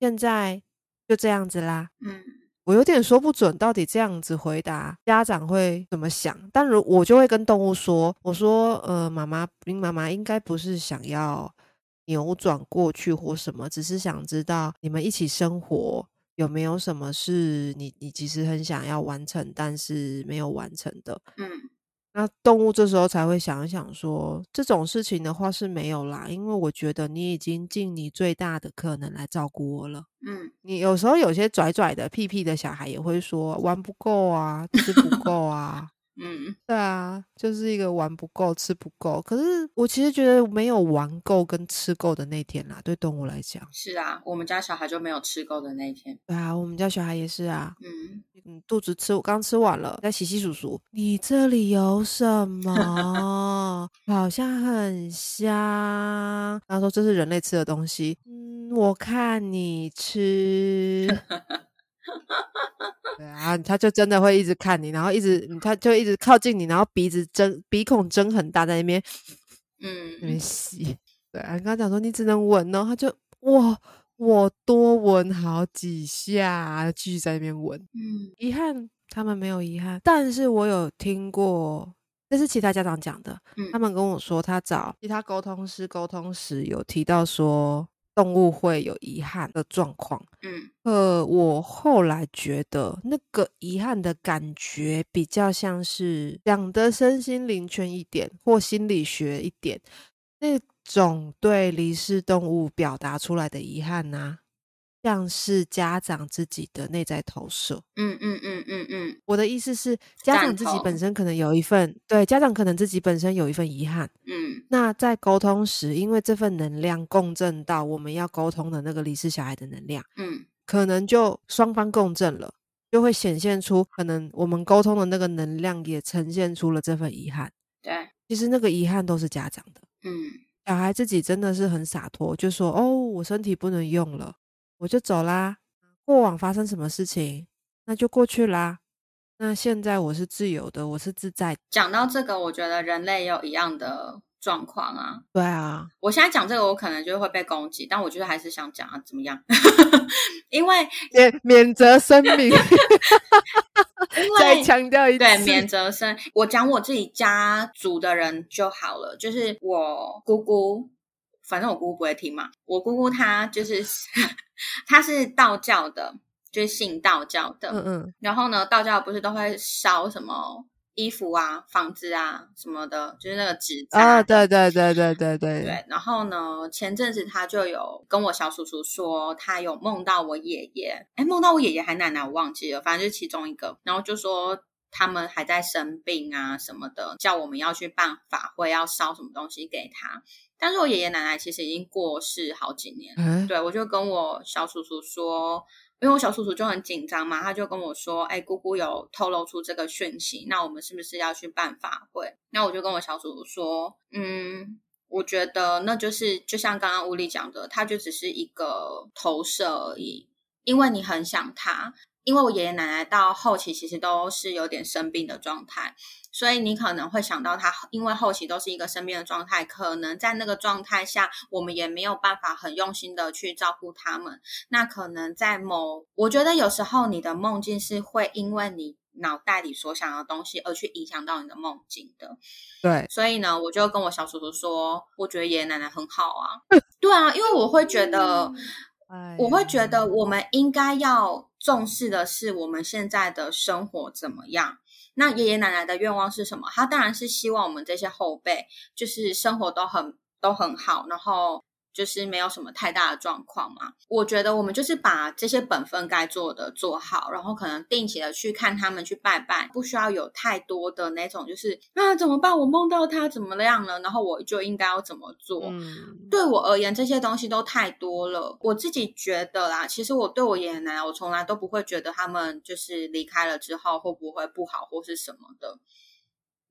[SPEAKER 1] 现在就这样子啦。”嗯，我有点说不准到底这样子回答家长会怎么想。但如我就会跟动物说：“我说，呃，妈妈，林妈妈应该不是想要扭转过去或什么，只是想知道你们一起生活。”有没有什么是你你其实很想要完成，但是没有完成的？嗯，那动物这时候才会想一想说，这种事情的话是没有啦，因为我觉得你已经尽你最大的可能来照顾我了。
[SPEAKER 2] 嗯，
[SPEAKER 1] 你有时候有些拽拽的、屁屁的小孩也会说玩不够啊，吃不够啊。
[SPEAKER 2] 嗯，
[SPEAKER 1] 对啊，就是一个玩不够、吃不够。可是我其实觉得没有玩够跟吃够的那天啦，对动物来讲。
[SPEAKER 2] 是啊，我们家小孩就没有吃够的那一天。
[SPEAKER 1] 对啊，我们家小孩也是啊。
[SPEAKER 2] 嗯，
[SPEAKER 1] 嗯，肚子吃，我刚吃完了，在洗洗漱漱。你这里有什么？好像很香。他说这是人类吃的东西。嗯，我看你吃。对啊，他就真的会一直看你，然后一直，他就一直靠近你，然后鼻子睁鼻孔睁很大，在那边，
[SPEAKER 2] 嗯，
[SPEAKER 1] 那边吸。对啊，你跟他讲说你只能闻哦，他就哇，我多闻好几下，继续在那边闻。
[SPEAKER 2] 嗯，
[SPEAKER 1] 遗憾他们没有遗憾，但是我有听过，这是其他家长讲的，
[SPEAKER 2] 嗯
[SPEAKER 1] 他们跟我说他找其他沟通师沟通时有提到说动物会有遗憾的状况。
[SPEAKER 2] 嗯
[SPEAKER 1] 呃，我后来觉得那个遗憾的感觉比较像是讲的身心灵圈一点，或心理学一点，那种对离世动物表达出来的遗憾呐、像是家长自己的内在投射。
[SPEAKER 2] 嗯嗯嗯嗯嗯
[SPEAKER 1] 我的意思是，家长自己本身可能有一份，对，家长可能自己本身有一份遗憾。
[SPEAKER 2] 嗯
[SPEAKER 1] 那在沟通时，因为这份能量共振到我们要沟通的那个离世小孩的能量。
[SPEAKER 2] 嗯
[SPEAKER 1] 可能就双方共振了，就会显现出可能我们沟通的那个能量也呈现出了这份遗憾。
[SPEAKER 2] 对，
[SPEAKER 1] 其实那个遗憾都是家长的，
[SPEAKER 2] 嗯
[SPEAKER 1] 小孩自己真的是很洒脱，就说：“哦，我身体不能用了，我就走啦。过往发生什么事情，那就过去啦。那现在我是自由的，我是自在的。
[SPEAKER 2] 讲到这个，我觉得人类也有一样的状况啊。
[SPEAKER 1] 对啊，
[SPEAKER 2] 我现在讲这个，我可能就会被攻击，但我就是还是想讲啊，怎么样？因为
[SPEAKER 1] 免免责声明，
[SPEAKER 2] 因
[SPEAKER 1] 再强调一次，
[SPEAKER 2] 对免责声，我讲我自己家族的人就好了，就是我姑姑，反正我姑姑不会听嘛。我姑姑她就是 她是道教的，就是信道教的。
[SPEAKER 1] 嗯嗯，
[SPEAKER 2] 然后呢，道教不是都会烧什么衣服啊、房子啊什么的，就是那个纸扎
[SPEAKER 1] 啊，
[SPEAKER 2] 的
[SPEAKER 1] 对对对对对对
[SPEAKER 2] 对，然后呢，前阵子她就有跟我小叔叔说，她有梦到我爷爷，哎，梦到我爷爷还奶奶，我忘记了，反正就是其中一个。然后就说他们还在生病啊什么的，叫我们要去办法会，要烧什么东西给他。但是我爷爷奶奶其实已经过世好几年了，
[SPEAKER 1] 嗯，
[SPEAKER 2] 对我就跟我小叔叔说。因为我小叔叔就很紧张嘛，他就跟我说：“哎，姑姑有透露出这个讯息，那我们是不是要去办法会？”那我就跟我小叔叔说：“嗯，我觉得那就是就像刚刚乌力讲的，他就只是一个投射而已，因为你很想他。因为我爷爷奶奶到后期其实都是有点生病的状态，所以你可能会想到他，因为后期都是一个生病的状态，可能在那个状态下，我们也没有办法很用心的去照顾他们。那可能在某，我觉得有时候你的梦境是会因为你脑袋里所想的东西而去影响到你的梦境的。
[SPEAKER 1] 对，
[SPEAKER 2] 所以呢，我就跟我小叔叔说，我觉得爷爷奶奶很好啊。对啊，因为我会觉得，
[SPEAKER 1] 哎
[SPEAKER 2] 我会觉得我们应该要重视的是我们现在的生活怎么样。那爷爷奶奶的愿望是什么？他当然是希望我们这些后辈就是生活都很都很好，然后就是没有什么太大的状况嘛。我觉得我们就是把这些本分该做的做好，然后可能定期的去看他们去拜拜，不需要有太多的那种就是啊怎么办？我梦到他怎么样了，然后我就应该要怎么做？
[SPEAKER 1] 嗯，
[SPEAKER 2] 对我而言，这些东西都太多了。我自己觉得啦，其实我对我爷爷奶奶，我从来都不会觉得他们就是离开了之后会不会不好或是什么的，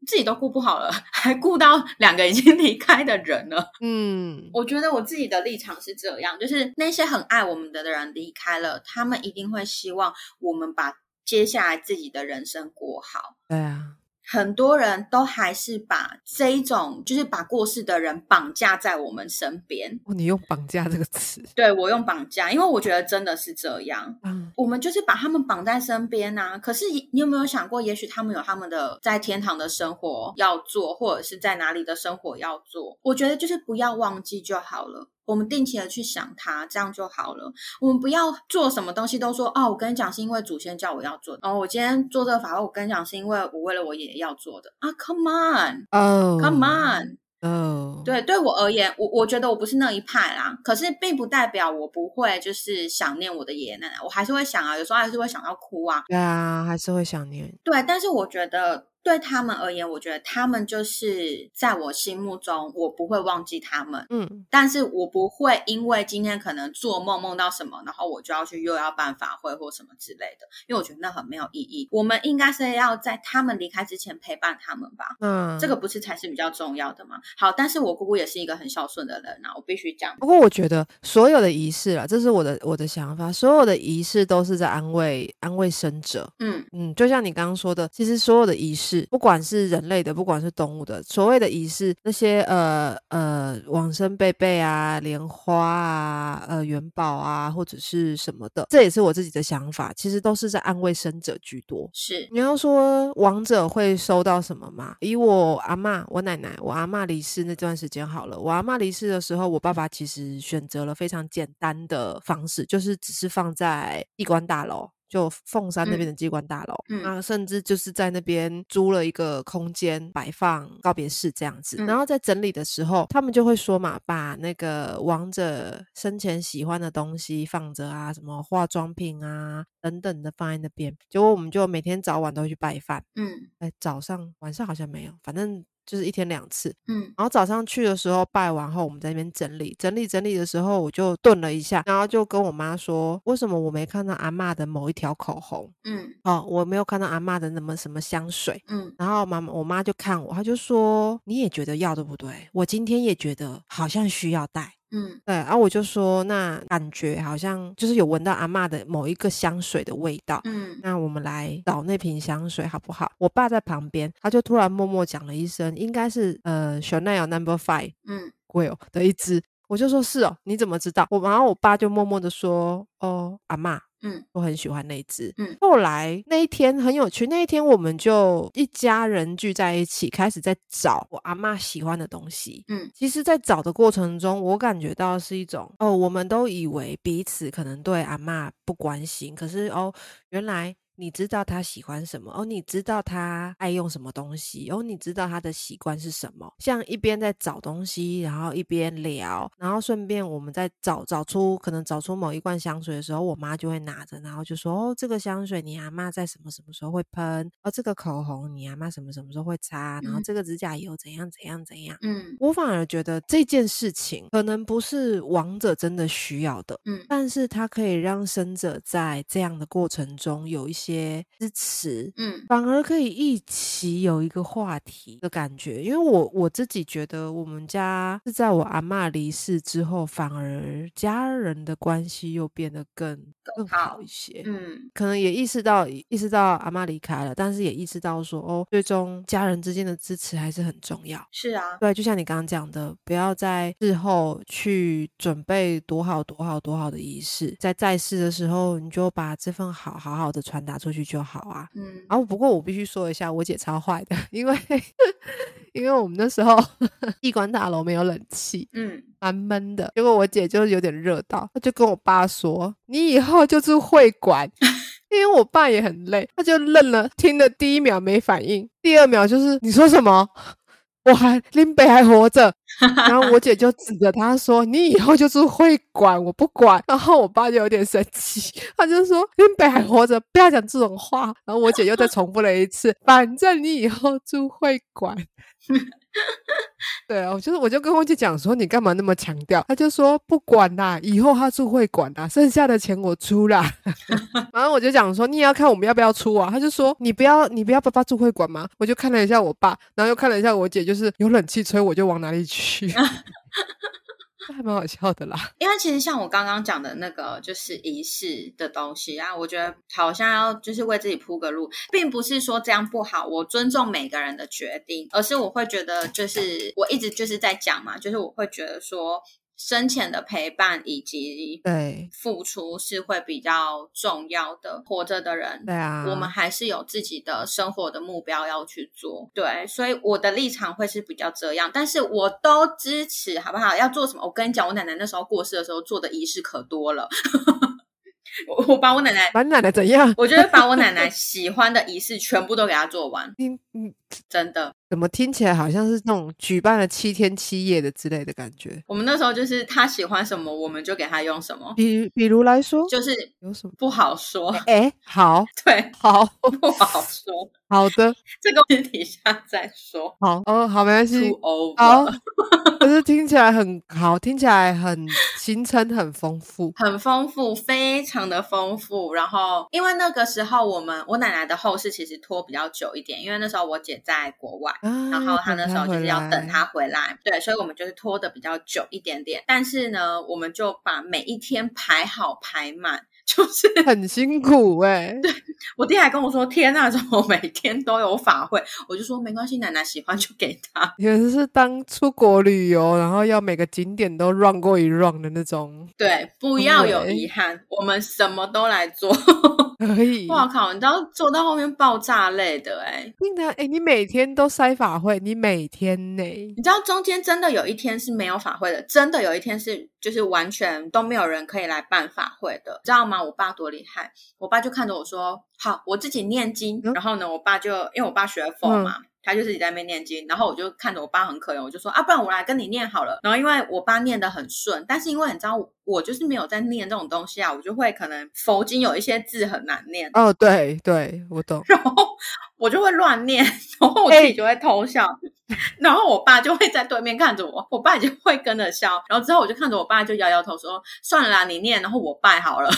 [SPEAKER 2] 自己都顾不好了，还顾到两个已经离开的人了。
[SPEAKER 1] 嗯，
[SPEAKER 2] 我觉得我自己的立场是这样，就是那些很爱我们的人离开了，他们一定会希望我们把接下来自己的人生过好。
[SPEAKER 1] 对啊，
[SPEAKER 2] 很多人都还是把这一种，就是把过世的人绑架在我们身边。
[SPEAKER 1] 哦，你用绑架这个词，
[SPEAKER 2] 对我用绑架，因为我觉得真的是这样。
[SPEAKER 1] 嗯，
[SPEAKER 2] 我们就是把他们绑在身边啊、可是你有没有想过，也许他们有他们的在天堂的生活要做，或者是在哪里的生活要做？我觉得就是不要忘记就好了。我们定期的去想它，这样就好了。我们不要做什么东西都说哦，我跟你讲是因为祖先叫我要做的。哦，我今天做这个法会，我跟你讲是因为我为了我爷爷要做的啊。Come on，
[SPEAKER 1] 哦
[SPEAKER 2] Come on，
[SPEAKER 1] 哦，
[SPEAKER 2] 对，对我而言，我我觉得我不是那一派啦。可是并不代表我不会就是想念我的爷爷奶奶，我还是会想啊，有时候还是会想到哭啊。
[SPEAKER 1] 对啊，还是会想念。
[SPEAKER 2] 对，但是我觉得对他们而言，我觉得他们就是在我心目中，我不会忘记他们。
[SPEAKER 1] 嗯，
[SPEAKER 2] 但是我不会因为今天可能做梦梦到什么，然后我就要去又要办法会或什么之类的，因为我觉得那很没有意义。我们应该是要在他们离开之前陪伴他们吧，
[SPEAKER 1] 嗯
[SPEAKER 2] 这个不是才是比较重要的吗？好，但是我姑姑也是一个很孝顺的人啊，我必须讲。
[SPEAKER 1] 不过我觉得所有的仪式啊，这是我的我的想法，所有的仪式都是在安慰安慰生者。
[SPEAKER 2] 嗯
[SPEAKER 1] 嗯，就像你刚刚说的，其实所有的仪式，不管是人类的，不管是动物的，所谓的仪式，那些呃呃往生贝贝啊、莲花啊、呃元宝啊，或者是什么的，这也是我自己的想法，其实都是在安慰生者居多。
[SPEAKER 2] 是，
[SPEAKER 1] 你要说亡者会收到什么吗？以我阿嬷、我奶奶、我阿嬷离世那段时间好了，我阿嬷离世的时候，我爸爸其实选择了非常简单的方式，就是只是放在地官大楼。就凤山那边的机关大楼，
[SPEAKER 2] 嗯
[SPEAKER 1] 那甚至就是在那边租了一个空间摆放告别式这样子。
[SPEAKER 2] 嗯
[SPEAKER 1] 然后在整理的时候，他们就会说嘛，把那个亡者生前喜欢的东西放着啊，什么化妆品啊等等的放在那边。结果我们就每天早晚都会去拜饭。
[SPEAKER 2] 嗯
[SPEAKER 1] 哎，早上晚上好像没有，反正就是一天两次。
[SPEAKER 2] 嗯
[SPEAKER 1] 然后早上去的时候拜完后，我们在那边整理整理整理的时候，我就顿了一下，然后就跟我妈说，为什么我没看到阿嬷的某一条口红？
[SPEAKER 2] 嗯
[SPEAKER 1] 哦，我没有看到阿嬷的那么什么香水。
[SPEAKER 2] 嗯
[SPEAKER 1] 然后妈妈我妈就看我，她就说你也觉得要对不对？我今天也觉得好像需要带。
[SPEAKER 2] 嗯
[SPEAKER 1] 对，然后我就说，那感觉好像就是有闻到阿妈的某一个香水的味道。
[SPEAKER 2] 嗯
[SPEAKER 1] 那我们来找那瓶香水好不好？我爸在旁边，他就突然默默讲了一声，应该是呃 Chanel Number Five
[SPEAKER 2] 嗯
[SPEAKER 1] Grill 的一支。我就说是哦，你怎么知道？我然后我爸就默默的说，哦，阿嬷，
[SPEAKER 2] 嗯
[SPEAKER 1] 我很喜欢那一只。
[SPEAKER 2] 嗯
[SPEAKER 1] 后来那一天很有趣，那一天我们就一家人聚在一起，开始在找我阿妈喜欢的东西。
[SPEAKER 2] 嗯
[SPEAKER 1] 其实，在找的过程中，我感觉到是一种哦，我们都以为彼此可能对阿妈不关心，可是哦，原来你知道他喜欢什么，哦，你知道他爱用什么东西，哦，你知道他的习惯是什么。像一边在找东西，然后一边聊，然后顺便我们在找找出可能找出某一罐香水的时候，我妈就会拿着，然后就说哦，这个香水你阿妈在什么什么时候会喷，哦，这个口红你阿妈什么什么时候会擦，然后
[SPEAKER 2] 嗯。
[SPEAKER 1] 这个指甲油怎样怎样怎样。
[SPEAKER 2] 嗯。
[SPEAKER 1] 我反而觉得这件事情可能不是王者真的需要的，
[SPEAKER 2] 嗯。
[SPEAKER 1] 但是它可以让生者在这样的过程中有一些支持，
[SPEAKER 2] 嗯
[SPEAKER 1] 反而可以一起有一个话题的感觉。因为我我自己觉得，我们家是在我阿妈离世之后，反而家人的关系又变得更更好
[SPEAKER 2] 好
[SPEAKER 1] 一些。
[SPEAKER 2] 嗯
[SPEAKER 1] 可能也意识到意识到阿妈离开了，但是也意识到说，哦，最终家人之间的支持还是很重要。
[SPEAKER 2] 是啊，
[SPEAKER 1] 对，就像你刚刚讲的，不要在事后去准备多好多好多好的仪式，在在世的时候，你就把这份好好好的传达出去就好啊。
[SPEAKER 2] 嗯
[SPEAKER 1] 然后不过我必须说一下，我姐超坏的，因为 因为我们那时候地关大楼没有冷气，
[SPEAKER 2] 嗯
[SPEAKER 1] 蛮闷的，结果我姐就有点热到，她就跟我爸说：“你以后就住会馆。”因为我爸也很累，他就愣了，听了第一秒没反应，第二秒就是你说什么？我还林北还活着，然后我姐就指着他说：“你以后就住会馆，我不管。”然后我爸就有点生气，他就说：“林北还活着，不要讲这种话。”然后我姐又再重复了一次：“反正你以后住会馆。” 对啊，我就是我就跟我姐讲说，你干嘛那么强调？她就说不管啦，以后她住会馆啦，剩下的钱我出啦。然后我就讲说，你也要看我们要不要出啊？她就说你不要，你不要爸爸住会馆吗？我就看了一下我爸，然后又看了一下我姐，就是有冷气吹我就往哪里去，还蛮好笑的啦。
[SPEAKER 2] 因为其实像我刚刚讲的那个，就是仪式的东西啊，我觉得好像要就是为自己铺个路，并不是说这样不好，我尊重每个人的决定，而是我会觉得，就是我一直就是在讲嘛，就是我会觉得说。深浅的陪伴以及
[SPEAKER 1] 对
[SPEAKER 2] 付出是会比较重要的。活着的人，
[SPEAKER 1] 对啊，
[SPEAKER 2] 我们还是有自己的生活的目标要去做。对，所以我的立场会是比较这样，但是我都支持，好不好？要做什么？我跟你讲，我奶奶那时候过世的时候做的仪式可多了。我我把我奶奶，
[SPEAKER 1] 把你奶奶怎样？
[SPEAKER 2] 我觉得把我奶奶 喜欢的仪式全部都给她做完，
[SPEAKER 1] 你你
[SPEAKER 2] 真的。
[SPEAKER 1] 怎么听起来好像是那种举办了七天七夜的之类的感觉？
[SPEAKER 2] 我们那时候就是他喜欢什么，我们就给他用什么。
[SPEAKER 1] 比比如来说，
[SPEAKER 2] 就是
[SPEAKER 1] 有什么
[SPEAKER 2] 不好说。
[SPEAKER 1] 哎，好，
[SPEAKER 2] 对，
[SPEAKER 1] 好，
[SPEAKER 2] 不好说。
[SPEAKER 1] 好的，
[SPEAKER 2] 这个私底下再说。
[SPEAKER 1] 好哦，好，没关系。好，可是听起来很好，听起来很行程很丰富，
[SPEAKER 2] 很丰富，非常的丰富。然后，因为那个时候我们我奶奶的后事其实拖比较久一点，因为那时候我姐在国外，
[SPEAKER 1] 啊、
[SPEAKER 2] 然后他那时候就是要等
[SPEAKER 1] 他
[SPEAKER 2] 回来，对，所以我们就是拖的比较久一点点。但是呢，我们就把每一天排好排满。就是
[SPEAKER 1] 很辛苦哎、
[SPEAKER 2] 对我弟还跟我说：“天呐，怎么每天都有法会？” 我就说：“没关系，奶奶喜欢就给他。
[SPEAKER 1] 也是当出国旅游，然后要每个景点都 run 过一 run 的那种，
[SPEAKER 2] 对，不要有遗憾，我们什么都来做。
[SPEAKER 1] 可以。
[SPEAKER 2] 哇靠，你知道做到后面爆炸类的哎、
[SPEAKER 1] 真的哎，你每天都塞法会，你每天呢？
[SPEAKER 2] 你知道中间真的有一天是没有法会的，真的有一天是就是完全都没有人可以来办法会的，知道吗？我爸多厉害，我爸就看着我说：“好，我自己念经。
[SPEAKER 1] 嗯
[SPEAKER 2] 然后呢，我爸就因为我爸学佛嘛。他就自己在那边念经，然后我就看着我爸很可怜，我就说啊，不然我来跟你念好了。然后因为我爸念的很顺，但是因为你知道我我就是没有在念这种东西啊，我就会可能佛经有一些字很难念，
[SPEAKER 1] 哦，对对，我懂。
[SPEAKER 2] 然后我就会乱念，然后我自己就会偷笑，然后我爸就会在对面看着我，我爸就会跟着笑，然后之后我就看着我爸就摇摇头说算了啦，你念，然后我拜好了，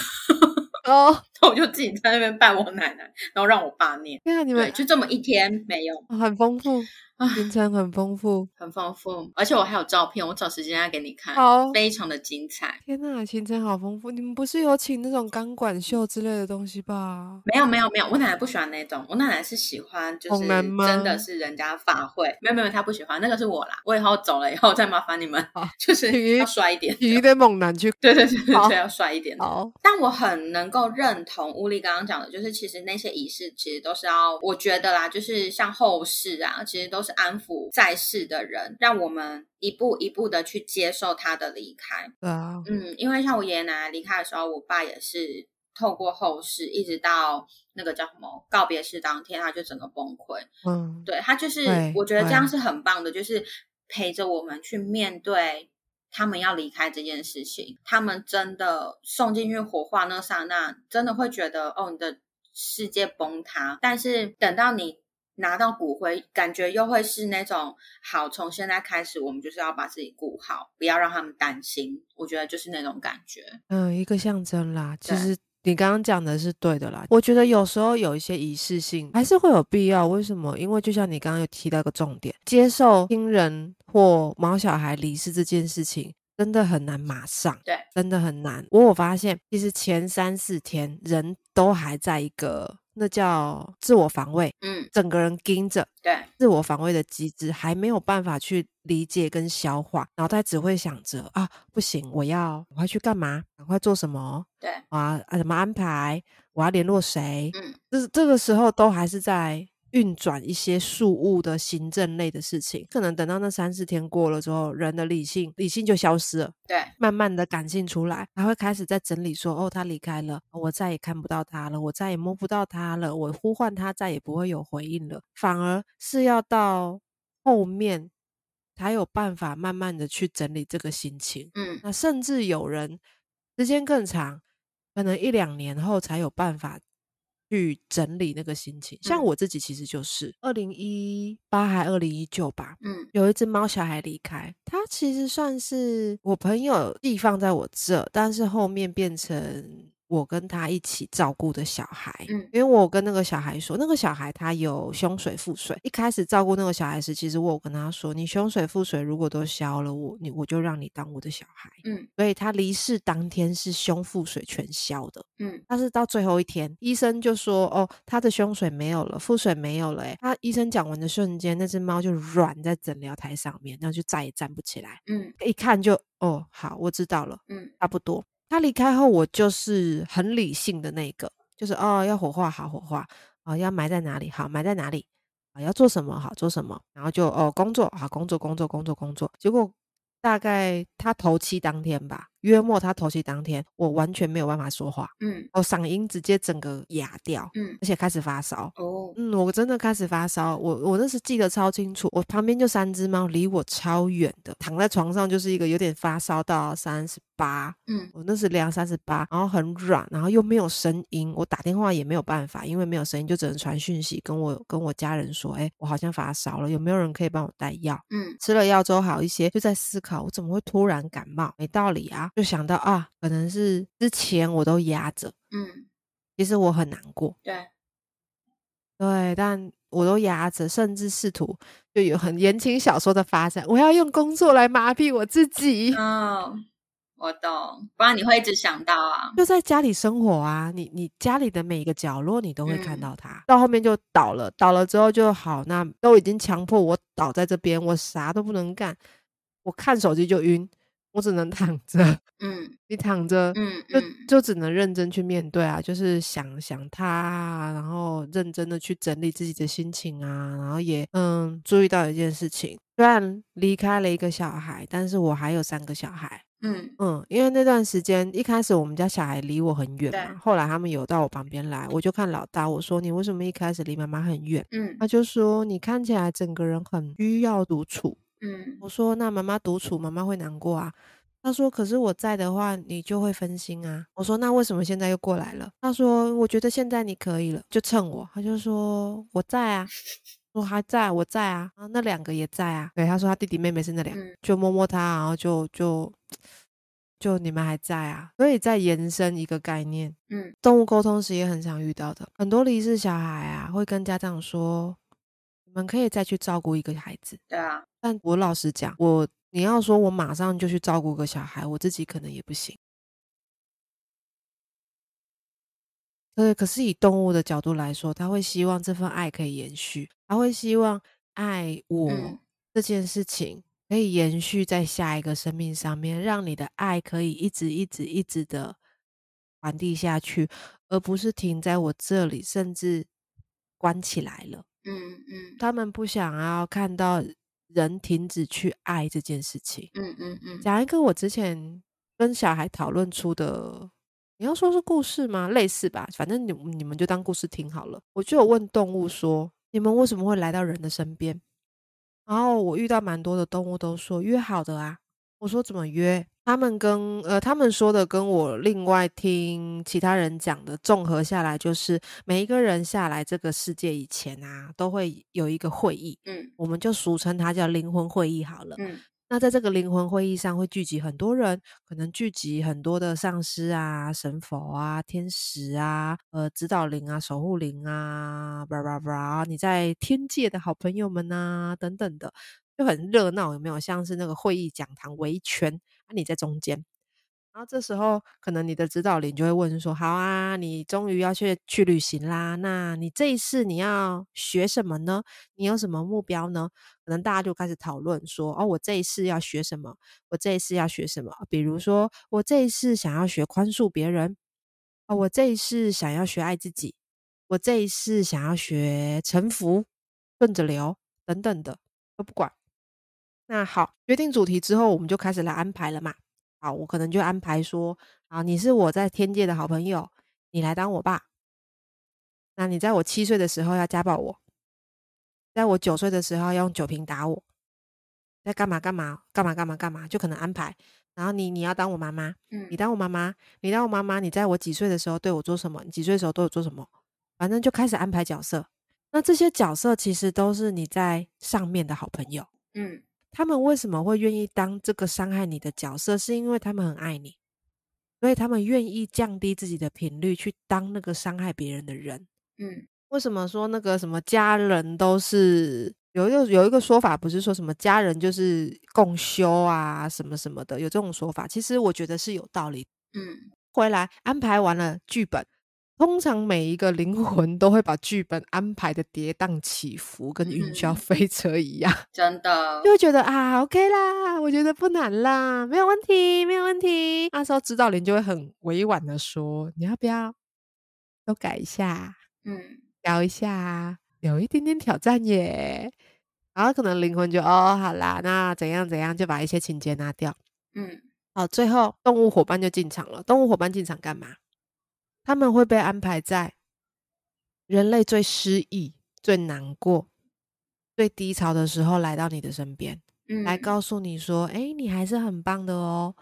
[SPEAKER 1] 哦，
[SPEAKER 2] 我就自己在那边拜我奶奶，然后让我爸念，
[SPEAKER 1] 对啊，你
[SPEAKER 2] 对，
[SPEAKER 1] 们
[SPEAKER 2] 就这么一天没有，
[SPEAKER 1] 哦很丰富，行程很丰富。
[SPEAKER 2] 很丰富，而且我还有照片，我找时间要给你看，
[SPEAKER 1] 好，
[SPEAKER 2] 非常的精彩。
[SPEAKER 1] 天呐，行程好丰富！你们不是有请那种钢管秀之类的东西吧？
[SPEAKER 2] 没有没有没有，我奶奶不喜欢那种，我奶奶是喜欢就是真的是人家法会，没有没有，她不喜欢，那个是我啦，我以后走了以后再麻烦你们
[SPEAKER 1] 好，
[SPEAKER 2] 就是要帅一点，
[SPEAKER 1] 体育的猛男去
[SPEAKER 2] 对对对对，要帅一点。
[SPEAKER 1] 好，
[SPEAKER 2] 但我很能够认同乌力刚刚讲的，就是其实那些仪式其实都是要，我觉得啦，就是像后事啊，其实都是安抚在世的人，让我们一步一步的去接受他的离开。
[SPEAKER 1] 对啊，
[SPEAKER 2] 嗯，因为像我爷爷奶奶离开的时候，我爸也是透过后事，一直到那个叫什么告别式当天，他就整个崩溃。
[SPEAKER 1] 嗯，
[SPEAKER 2] 对他就是，我觉得这样是很棒的，就是陪着我们去面对他们要离开这件事情。他们真的送进去火化那刹那，真的会觉得哦，你的世界崩塌。但是等到你拿到骨灰，感觉又会是那种好，从现在开始，我们就是要把自己顾好，不要让他们担心。我觉得就是那种感觉。
[SPEAKER 1] 嗯，一个象征啦。其
[SPEAKER 2] 对
[SPEAKER 1] 实你刚刚讲的是对的啦。我觉得有时候有一些仪式性还是会有必要。为什么？因为就像你刚刚有提到一个重点，接受亲人或毛小孩离世这件事情。真的很难马上，
[SPEAKER 2] 对，
[SPEAKER 1] 真的很难。我有发现，其实前三四天人都还在一个那叫自我防卫，
[SPEAKER 2] 嗯，
[SPEAKER 1] 整个人盯着，
[SPEAKER 2] 对，
[SPEAKER 1] 自我防卫的机制还没有办法去理解跟消化，脑袋只会想着啊，不行，我要赶快去干嘛，赶快做什么
[SPEAKER 2] 对，
[SPEAKER 1] 啊啊，怎么安排，我要联络谁，
[SPEAKER 2] 嗯，
[SPEAKER 1] 这这个时候都还是在运转一些事务的行政类的事情，可能等到那三四天过了之后，人的理性理性就消失了。
[SPEAKER 2] 对，
[SPEAKER 1] 慢慢的感性出来，他会开始在整理说，哦，他离开了，我再也看不到他了，我再也摸不到他了，我呼唤他再也不会有回应了，反而是要到后面才有办法慢慢的去整理这个心情。
[SPEAKER 2] 嗯，
[SPEAKER 1] 那甚至有人时间更长，可能一两年后才有办法去整理那个心情。像
[SPEAKER 2] 嗯
[SPEAKER 1] 我自己其实就是二零一八还二零一九吧，
[SPEAKER 2] 嗯，
[SPEAKER 1] 有一只猫小孩离开，它其实算是我朋友寄放在我这，但是后面变成我跟他一起照顾的小孩，
[SPEAKER 2] 嗯
[SPEAKER 1] 因为我跟那个小孩说，那个小孩他有胸水、腹水。一开始照顾那个小孩时，其实我有跟他说，你胸水、腹水如果都消了，我你我就让你当我的小孩。
[SPEAKER 2] 嗯
[SPEAKER 1] 所以他离世当天是胸腹水全消的，
[SPEAKER 2] 嗯
[SPEAKER 1] 但是到最后一天，医生就说：“哦，他的胸水没有了，腹水没有了。”哎，他医生讲完的瞬间，那只猫就软在诊疗台上面，然后就再也站不起来。
[SPEAKER 2] 嗯
[SPEAKER 1] 一看就哦，好，我知道了，
[SPEAKER 2] 嗯
[SPEAKER 1] 差不多。他离开后，我就是很理性的那个，就是哦，要火化好火化，哦，要埋在哪里好埋在哪里，啊，要做什么好做什么，然后就哦工作好工作工作工作工作。结果大概他头七当天吧，约莫他头七当天，我完全没有办法说话，
[SPEAKER 2] 嗯。
[SPEAKER 1] 我，嗓音直接整个哑掉，
[SPEAKER 2] 嗯。
[SPEAKER 1] 而且开始发烧。
[SPEAKER 2] 哦。
[SPEAKER 1] 嗯，我真的开始发烧，我我那时记得超清楚，我旁边就三只猫，离我超远的，躺在床上就是一个有点发烧到三十八，
[SPEAKER 2] 嗯。
[SPEAKER 1] 我那时量三十八，然后很软，然后又没有声音，我打电话也没有办法，因为没有声音，就只能传讯息跟我跟我家人说，哎，我好像发烧了，有没有人可以帮我带药？
[SPEAKER 2] 嗯。
[SPEAKER 1] 吃了药之后好一些，就在思考我怎么会突然感冒，没道理啊，就想到啊，可能是之前我都压着，
[SPEAKER 2] 嗯，
[SPEAKER 1] 其实我很难过。
[SPEAKER 2] 对，
[SPEAKER 1] 对，但我都压着，甚至试图就有很言情小说的发展，我要用工作来麻痹我自己。
[SPEAKER 2] 哦，我懂，不然你会一直想到啊。
[SPEAKER 1] 就在家里生活啊，你你家里的每一个角落，你都会看
[SPEAKER 2] 嗯
[SPEAKER 1] 到它。到后面就倒了，倒了之后就好，那都已经强迫我倒在这边，我啥都不能干，我看手机就晕，我只能躺着。
[SPEAKER 2] 嗯
[SPEAKER 1] 你躺着，
[SPEAKER 2] 嗯
[SPEAKER 1] 就
[SPEAKER 2] 嗯
[SPEAKER 1] 就只能认真去面对啊，就是想想他啊，然后认真的去整理自己的心情啊，然后也嗯注意到一件事情，虽然离开了一个小孩，但是我还有三个小孩。
[SPEAKER 2] 嗯
[SPEAKER 1] 嗯，因为那段时间一开始我们家小孩离我很远嘛，后来他们有到我旁边来，我就看老大，我说你为什么一开始离妈妈很远？
[SPEAKER 2] 嗯
[SPEAKER 1] 他就说你看起来整个人很需要独处。
[SPEAKER 2] 嗯
[SPEAKER 1] 我说那妈妈独处，妈妈会难过啊。他说：“可是我在的话，你就会分心啊。”我说：“那为什么现在又过来了？”他说：“我觉得现在你可以了。”就蹭我，他就说：“我在啊，我还在，我在啊。”然后那两个也在啊。对，他说他弟弟妹妹是那两个，
[SPEAKER 2] 嗯
[SPEAKER 1] 就摸摸他，然后就就就你们还在啊。所以再延伸一个概念，
[SPEAKER 2] 嗯
[SPEAKER 1] 动物沟通时也很常遇到的，很多离世小孩啊，会跟家长说：“你们可以再去照顾一个孩子。”
[SPEAKER 2] 对啊，
[SPEAKER 1] 但我老实讲，我你要说我马上就去照顾个小孩，我自己可能也不行。对，可是以动物的角度来说，他会希望这份爱可以延续，他会希望爱我
[SPEAKER 2] 嗯
[SPEAKER 1] 这件事情可以延续在下一个生命上面，让你的爱可以一直一直一直的传递下去，而不是停在我这里，甚至关起来了。
[SPEAKER 2] 嗯嗯
[SPEAKER 1] 他们不想要看到人停止去爱这件事情。
[SPEAKER 2] 嗯嗯嗯
[SPEAKER 1] 讲一个我之前跟小孩讨论出的，你要说是故事吗？类似吧，反正你你们就当故事听好了。我就有问动物说，你们为什么会来到人的身边？然后我遇到蛮多的动物都说约好的啊。我说怎么约？他们跟呃他们说的跟我另外听其他人讲的综合下来，就是每一个人下来这个世界以前啊，都会有一个会议，
[SPEAKER 2] 嗯
[SPEAKER 1] 我们就俗称它叫灵魂会议好了。
[SPEAKER 2] 嗯
[SPEAKER 1] 那在这个灵魂会议上会聚集很多人，可能聚集很多的上师啊、神佛啊、天使啊、呃指导灵啊、守护灵啊，叭叭叭，你在天界的好朋友们啊等等的，就很热闹，有没有？像是那个会议讲堂围一圈，啊你在中间。然后这时候，可能你的指导灵就会问说：“好啊，你终于要去去旅行啦，那你这一次你要学什么呢？你有什么目标呢？”可能大家就开始讨论说：“哦，我这一次要学什么？我这一次要学什么？比如说，我这一次想要学宽恕别人，哦，我这一次想要学爱自己，我这一次想要学臣服、顺着流等等的，都不管。”那好，决定主题之后，我们就开始来安排了嘛。好，我可能就安排说，啊，你是我在天界的好朋友，你来当我爸。那你在我七岁的时候要家暴我，在我九岁的时候要用酒瓶打我，在干嘛干嘛干嘛干嘛干嘛，就可能安排。然后你你要当我妈妈，你
[SPEAKER 2] 嗯
[SPEAKER 1] 当我妈妈，你当我妈妈，你在我几岁的时候对我做什么？你几岁的时候对我做什么？反正就开始安排角色。那这些角色其实都是你在上面的好朋友。
[SPEAKER 2] 嗯
[SPEAKER 1] 他们为什么会愿意当这个伤害你的角色？是因为他们很爱你，所以他们愿意降低自己的频率去当那个伤害别人的人。
[SPEAKER 2] 嗯
[SPEAKER 1] 为什么说那个什么家人都是有一个有一个说法，不是说什么家人就是共修啊什么什么的，有这种说法，其实我觉得是有道理。
[SPEAKER 2] 嗯
[SPEAKER 1] 回来安排完了剧本，通常每一个灵魂都会把剧本安排的跌宕起伏，跟云霄
[SPEAKER 2] 嗯
[SPEAKER 1] 飞车一样，
[SPEAKER 2] 真的
[SPEAKER 1] 就会觉得啊，OK 啦，我觉得不难啦，没有问题，没有问题。那时候指导灵就会很委婉的说，你要不要都改一下，
[SPEAKER 2] 嗯
[SPEAKER 1] 聊一下啊，有一点点挑战耶。然后可能灵魂就哦，好啦，那怎样怎样，就把一些情节拿掉。
[SPEAKER 2] 嗯
[SPEAKER 1] 好，最后动物伙伴就进场了。动物伙伴进场干嘛？他们会被安排在人类最失意、最难过、最低潮的时候来到你的身边，
[SPEAKER 2] 嗯
[SPEAKER 1] 来告诉你说：“哎，你还是很棒的哦，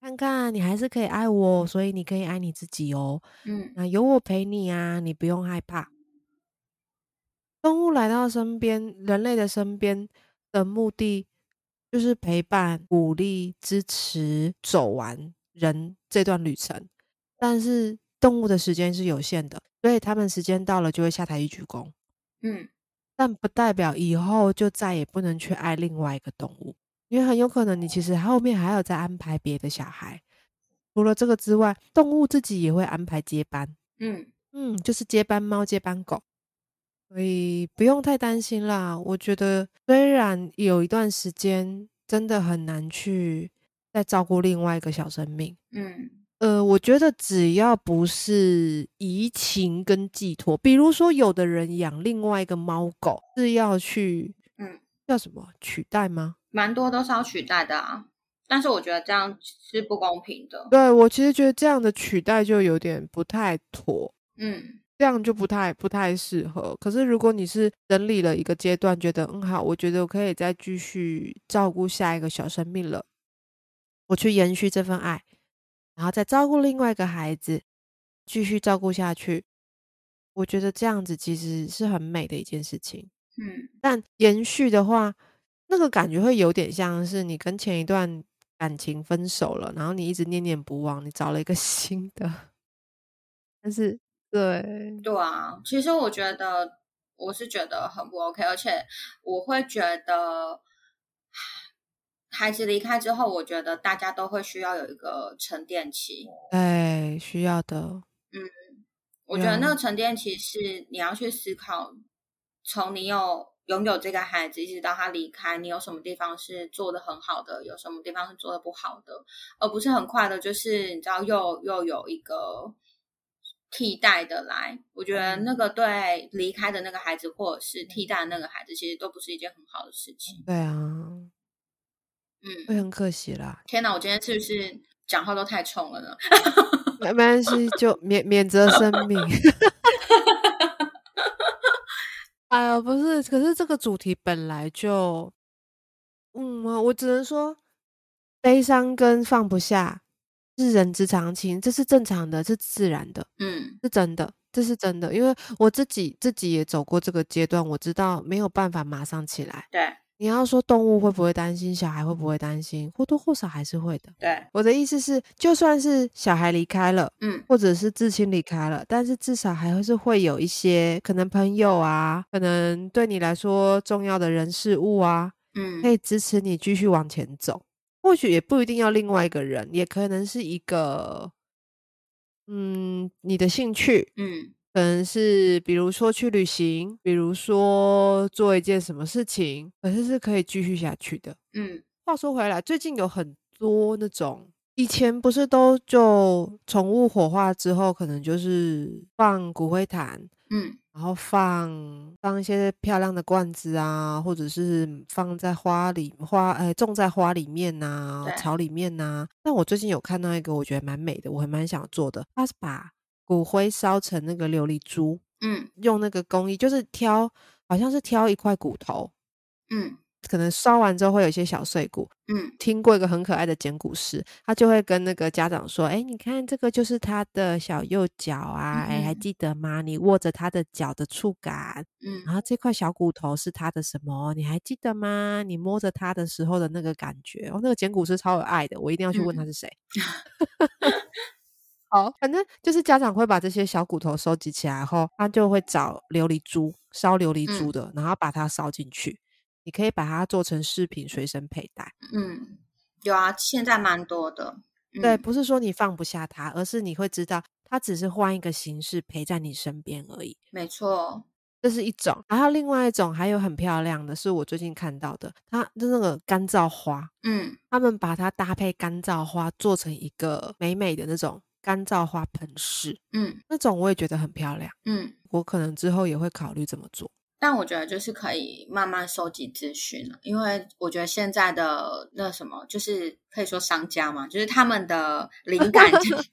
[SPEAKER 1] 看看你还是可以爱我，所以你可以爱你自己哦。
[SPEAKER 2] 嗯
[SPEAKER 1] 那有我陪你啊，你不用害怕。”动物来到身边，人类的身边的目的就是陪伴、鼓励、支持，走完人这段旅程。但是动物的时间是有限的，所以他们时间到了就会下台一鞠躬，
[SPEAKER 2] 嗯。
[SPEAKER 1] 但不代表以后就再也不能去爱另外一个动物，因为很有可能你其实后面还有在安排别的小孩。除了这个之外，动物自己也会安排接班，
[SPEAKER 2] 嗯。
[SPEAKER 1] 嗯，就是接班猫、接班狗，所以不用太担心啦。我觉得虽然有一段时间真的很难去再照顾另外一个小生命，
[SPEAKER 2] 嗯
[SPEAKER 1] 呃，我觉得只要不是移情跟寄托，比如说有的人养另外一个猫狗是要去，
[SPEAKER 2] 嗯，
[SPEAKER 1] 叫什么取代吗？
[SPEAKER 2] 蛮多都是要取代的啊，但是我觉得这样是不公平的。
[SPEAKER 1] 对我其实觉得这样的取代就有点不太妥。
[SPEAKER 2] 嗯
[SPEAKER 1] 这样就不太不太适合。可是如果你是整理了一个阶段，觉得嗯好，我觉得我可以再继续照顾下一个小生命了，我去延续这份爱，然后再照顾另外一个孩子，继续照顾下去。我觉得这样子其实是很美的一件事情。
[SPEAKER 2] 嗯
[SPEAKER 1] 但延续的话，那个感觉会有点像是你跟前一段感情分手了，然后你一直念念不忘，你找了一个 新的，但是对，
[SPEAKER 2] 对啊，其实我觉得我是觉得很不 OK，而且我会觉得孩子离开之后，我觉得大家都会需要有一个沉淀期。
[SPEAKER 1] 哎，需要的，嗯
[SPEAKER 2] 我觉得那个沉淀期是你要去思考，从你有拥有这个孩子，一直到他离开，你有什么地方是做的很好的，有什么地方是做的不好的，而不是很快的，就是你知道又又有一个替代的来。我觉得那个对离开的那个孩子，或者是替代的那个孩子，其实都不是一件很好的事情。
[SPEAKER 1] 对啊，
[SPEAKER 2] 嗯，
[SPEAKER 1] 会很可惜啦。
[SPEAKER 2] 天哪，我今天是不是讲话都太冲了呢？
[SPEAKER 1] 没没关系，就免免责声明。哎呀，不是，可是这个主题本来就，嗯，我只能说，悲伤跟放不下是人之常情，这是正常的，是自然的，
[SPEAKER 2] 嗯
[SPEAKER 1] 是真的，这是真的。因为我自己自己也走过这个阶段，我知道没有办法马上起来。
[SPEAKER 2] 对
[SPEAKER 1] 你要说动物会不会担心，小孩会不会担心，或多或少还是会的。
[SPEAKER 2] 对，
[SPEAKER 1] 我的意思是，就算是小孩离开了，
[SPEAKER 2] 嗯
[SPEAKER 1] 或者是至亲离开了，但是至少还是会有一些可能朋友啊，可能对你来说重要的人事物啊，
[SPEAKER 2] 嗯
[SPEAKER 1] 可以支持你继续往前走。或许也不一定要另外一个人，也可能是一个，嗯，你的兴趣，
[SPEAKER 2] 嗯
[SPEAKER 1] 可能是比如说去旅行，比如说做一件什么事情，可是是可以继续下去的。
[SPEAKER 2] 嗯
[SPEAKER 1] 话说回来，最近有很多那种以前不是都就宠物火化之后，可能就是放骨灰坛，
[SPEAKER 2] 嗯
[SPEAKER 1] 然后放放一些漂亮的罐子啊，或者是放在花里花，呃，种在花里面呐、
[SPEAKER 2] 对
[SPEAKER 1] 草里面呐、但我最近有看到一个，我觉得蛮美的，我还蛮想做的。它是把骨灰烧成那个琉璃珠，
[SPEAKER 2] 嗯
[SPEAKER 1] 用那个工艺，就是挑，好像是挑一块骨头，
[SPEAKER 2] 嗯
[SPEAKER 1] 可能烧完之后会有一些小碎骨，
[SPEAKER 2] 嗯
[SPEAKER 1] 听过一个很可爱的捡骨师，他就会跟那个家长说：“哎，你看这个就是他的小右脚啊，哎，还
[SPEAKER 2] 嗯
[SPEAKER 1] 记得吗？你握着他的脚的触感，
[SPEAKER 2] 嗯
[SPEAKER 1] 然后这块小骨头是他的什么？你还记得吗？你摸着他的时候的那个感觉。哦，那个捡骨师超有爱的，我一定要去问他
[SPEAKER 2] 嗯
[SPEAKER 1] 是谁。好，反正就是家长会把这些小骨头收集起来后，他就会找琉璃珠烧琉璃珠的，然后把它烧进去。你可以把它做成饰品随身佩戴。
[SPEAKER 2] 嗯，有啊，现在蛮多的。
[SPEAKER 1] 对，不是说你放不下它，而是你会知道它只是换一个形式陪在你身边而已。
[SPEAKER 2] 没错，
[SPEAKER 1] 这是一种。然后另外一种还有很漂亮的是我最近看到的，它就那个干燥花。嗯，他们把它搭配干燥花做成一个美美的那种干燥花盆饰。嗯，那种我也觉得很漂亮。嗯，我可能之后也会考虑怎么做。
[SPEAKER 2] 但我觉得就是可以慢慢收集资讯了，因为我觉得现在的那什么，就是可以说商家嘛，就是他们的灵感，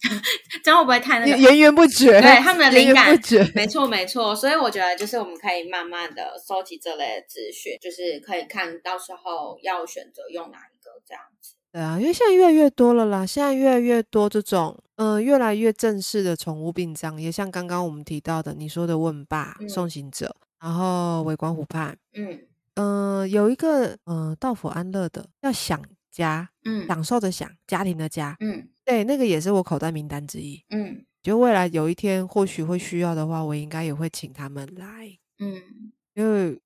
[SPEAKER 2] 这样会不会太那个
[SPEAKER 1] 源源不绝？
[SPEAKER 2] 对，他们的 灵感，没错没错。所以我觉得就是我们可以慢慢的收集这类的资讯，就是可以看到时候要选择用哪一个这样子。
[SPEAKER 1] 对啊，因为现在越来越多了啦，现在越来越多这种嗯越来越正式的宠物殡葬，也像刚刚我们提到的你说的问爸送行者。然后围观湖畔，嗯。嗯，有一个嗯道府安乐的叫想家，嗯，享受的想家庭的家，嗯，对，那个也是我口袋名单之一，嗯，就未来有一天或许会需要的话，我应该也会请他们来，嗯，因为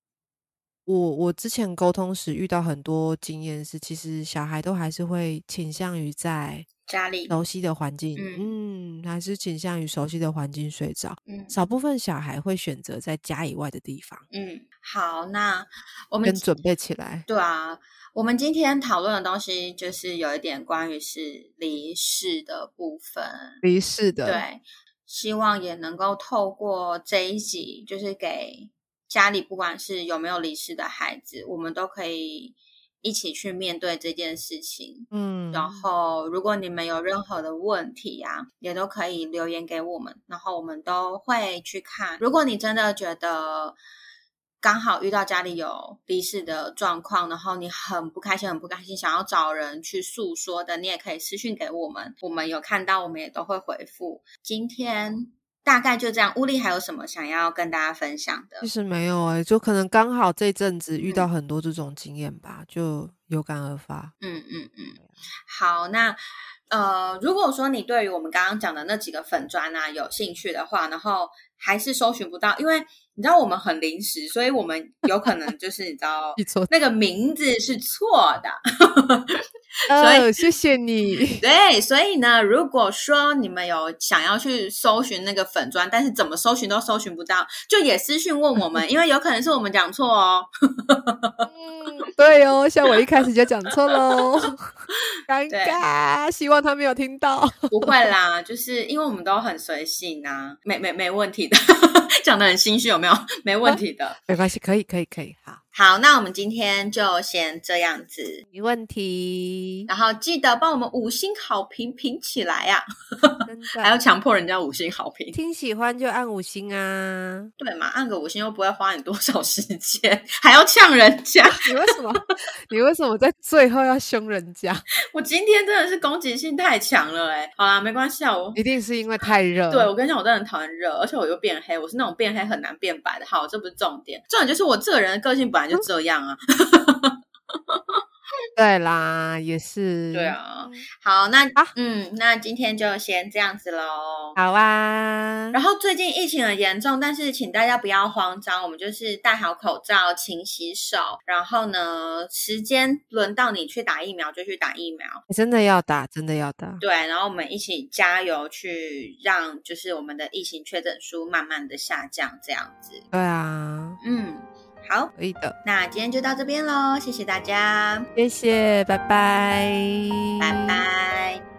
[SPEAKER 1] 我我之前沟通时遇到很多经验是，其实小孩都还是会倾向于在。
[SPEAKER 2] 家里
[SPEAKER 1] 熟悉的环境，嗯，还是倾向于熟悉的环境睡着。嗯，少部分小孩会选择在家以外的地方。
[SPEAKER 2] 嗯，好，那我们
[SPEAKER 1] 准备起来。
[SPEAKER 2] 对啊，我们今天讨论的东西就是有一点关于是离世的部分。
[SPEAKER 1] 离世的，
[SPEAKER 2] 对，希望也能够透过这一集，就是给家里不管是有没有离世的孩子，我们都可以。一起去面对这件事情，嗯，然后如果你们有任何的问题啊，也都可以留言给我们，然后我们都会去看。如果你真的觉得刚好遇到家里有离世的状况，然后你很不开心、很不开心，想要找人去诉说的，你也可以私信给我们，我们有看到，我们也都会回复。今天。大概就这样，乌力还有什么想要跟大家分享的？
[SPEAKER 1] 其实没有哎，就可能刚好这阵子遇到很多这种经验吧，就有感而发。
[SPEAKER 2] 嗯嗯嗯，好，那呃，如果说你对于我们刚刚讲的那几个粉砖啊有兴趣的话，然后还是搜寻不到，因为。你知道我们很临时，所以我们有可能就是你知道 那个名字是错的，
[SPEAKER 1] 所以谢谢你。
[SPEAKER 2] 对，所以呢，如果说你们有想要去搜寻那个粉砖，但是怎么搜寻都搜寻不到，就也私讯问我们，因为有可能是我们讲错哦。
[SPEAKER 1] 嗯，对哦，像我一开始就讲错喽，尴尬。希望他没有听到。
[SPEAKER 2] 不会啦，就是因为我们都很随性啊，没没没问题的，讲的很心虚，有没有？没有，没问题的，
[SPEAKER 1] 没关系，可以，可以，可以，好。
[SPEAKER 2] 好，那我们今天就先这样子，
[SPEAKER 1] 没问题。
[SPEAKER 2] 然后记得帮我们五星好评评起来呀！还要强迫人家五星好评，
[SPEAKER 1] 听喜欢就按五星啊！
[SPEAKER 2] 对嘛，按个五星又不会花你多少时间，还要呛人家？
[SPEAKER 1] 你为什么？你为什么在最后要凶人家？
[SPEAKER 2] 我今天真的是攻击性太强了哎！好啦，没关系啊，我
[SPEAKER 1] 一定是因为太热。
[SPEAKER 2] 对我跟你讲，我真的很讨厌热，而且我又变黑，我是那种变黑很难变白的。好，这不是重点，重点就是我这个人的个性本来。就这样啊，
[SPEAKER 1] 对啦，也是，
[SPEAKER 2] 对啊，好，那嗯，那今天就先这样子喽，
[SPEAKER 1] 好啊。
[SPEAKER 2] 然后最近疫情很严重，但是请大家不要慌张，我们就是戴好口罩，勤洗手，然后呢，时间轮到你去打疫苗就去打疫苗，
[SPEAKER 1] 真的要打，真的要打，
[SPEAKER 2] 对，然后我们一起加油，去让就是我们的疫情确诊数慢慢的下降，这样子，
[SPEAKER 1] 对啊，嗯。
[SPEAKER 2] 好，
[SPEAKER 1] 可以的。
[SPEAKER 2] 那今天就到这边喽，谢谢大家，
[SPEAKER 1] 谢谢，拜拜，
[SPEAKER 2] 拜拜。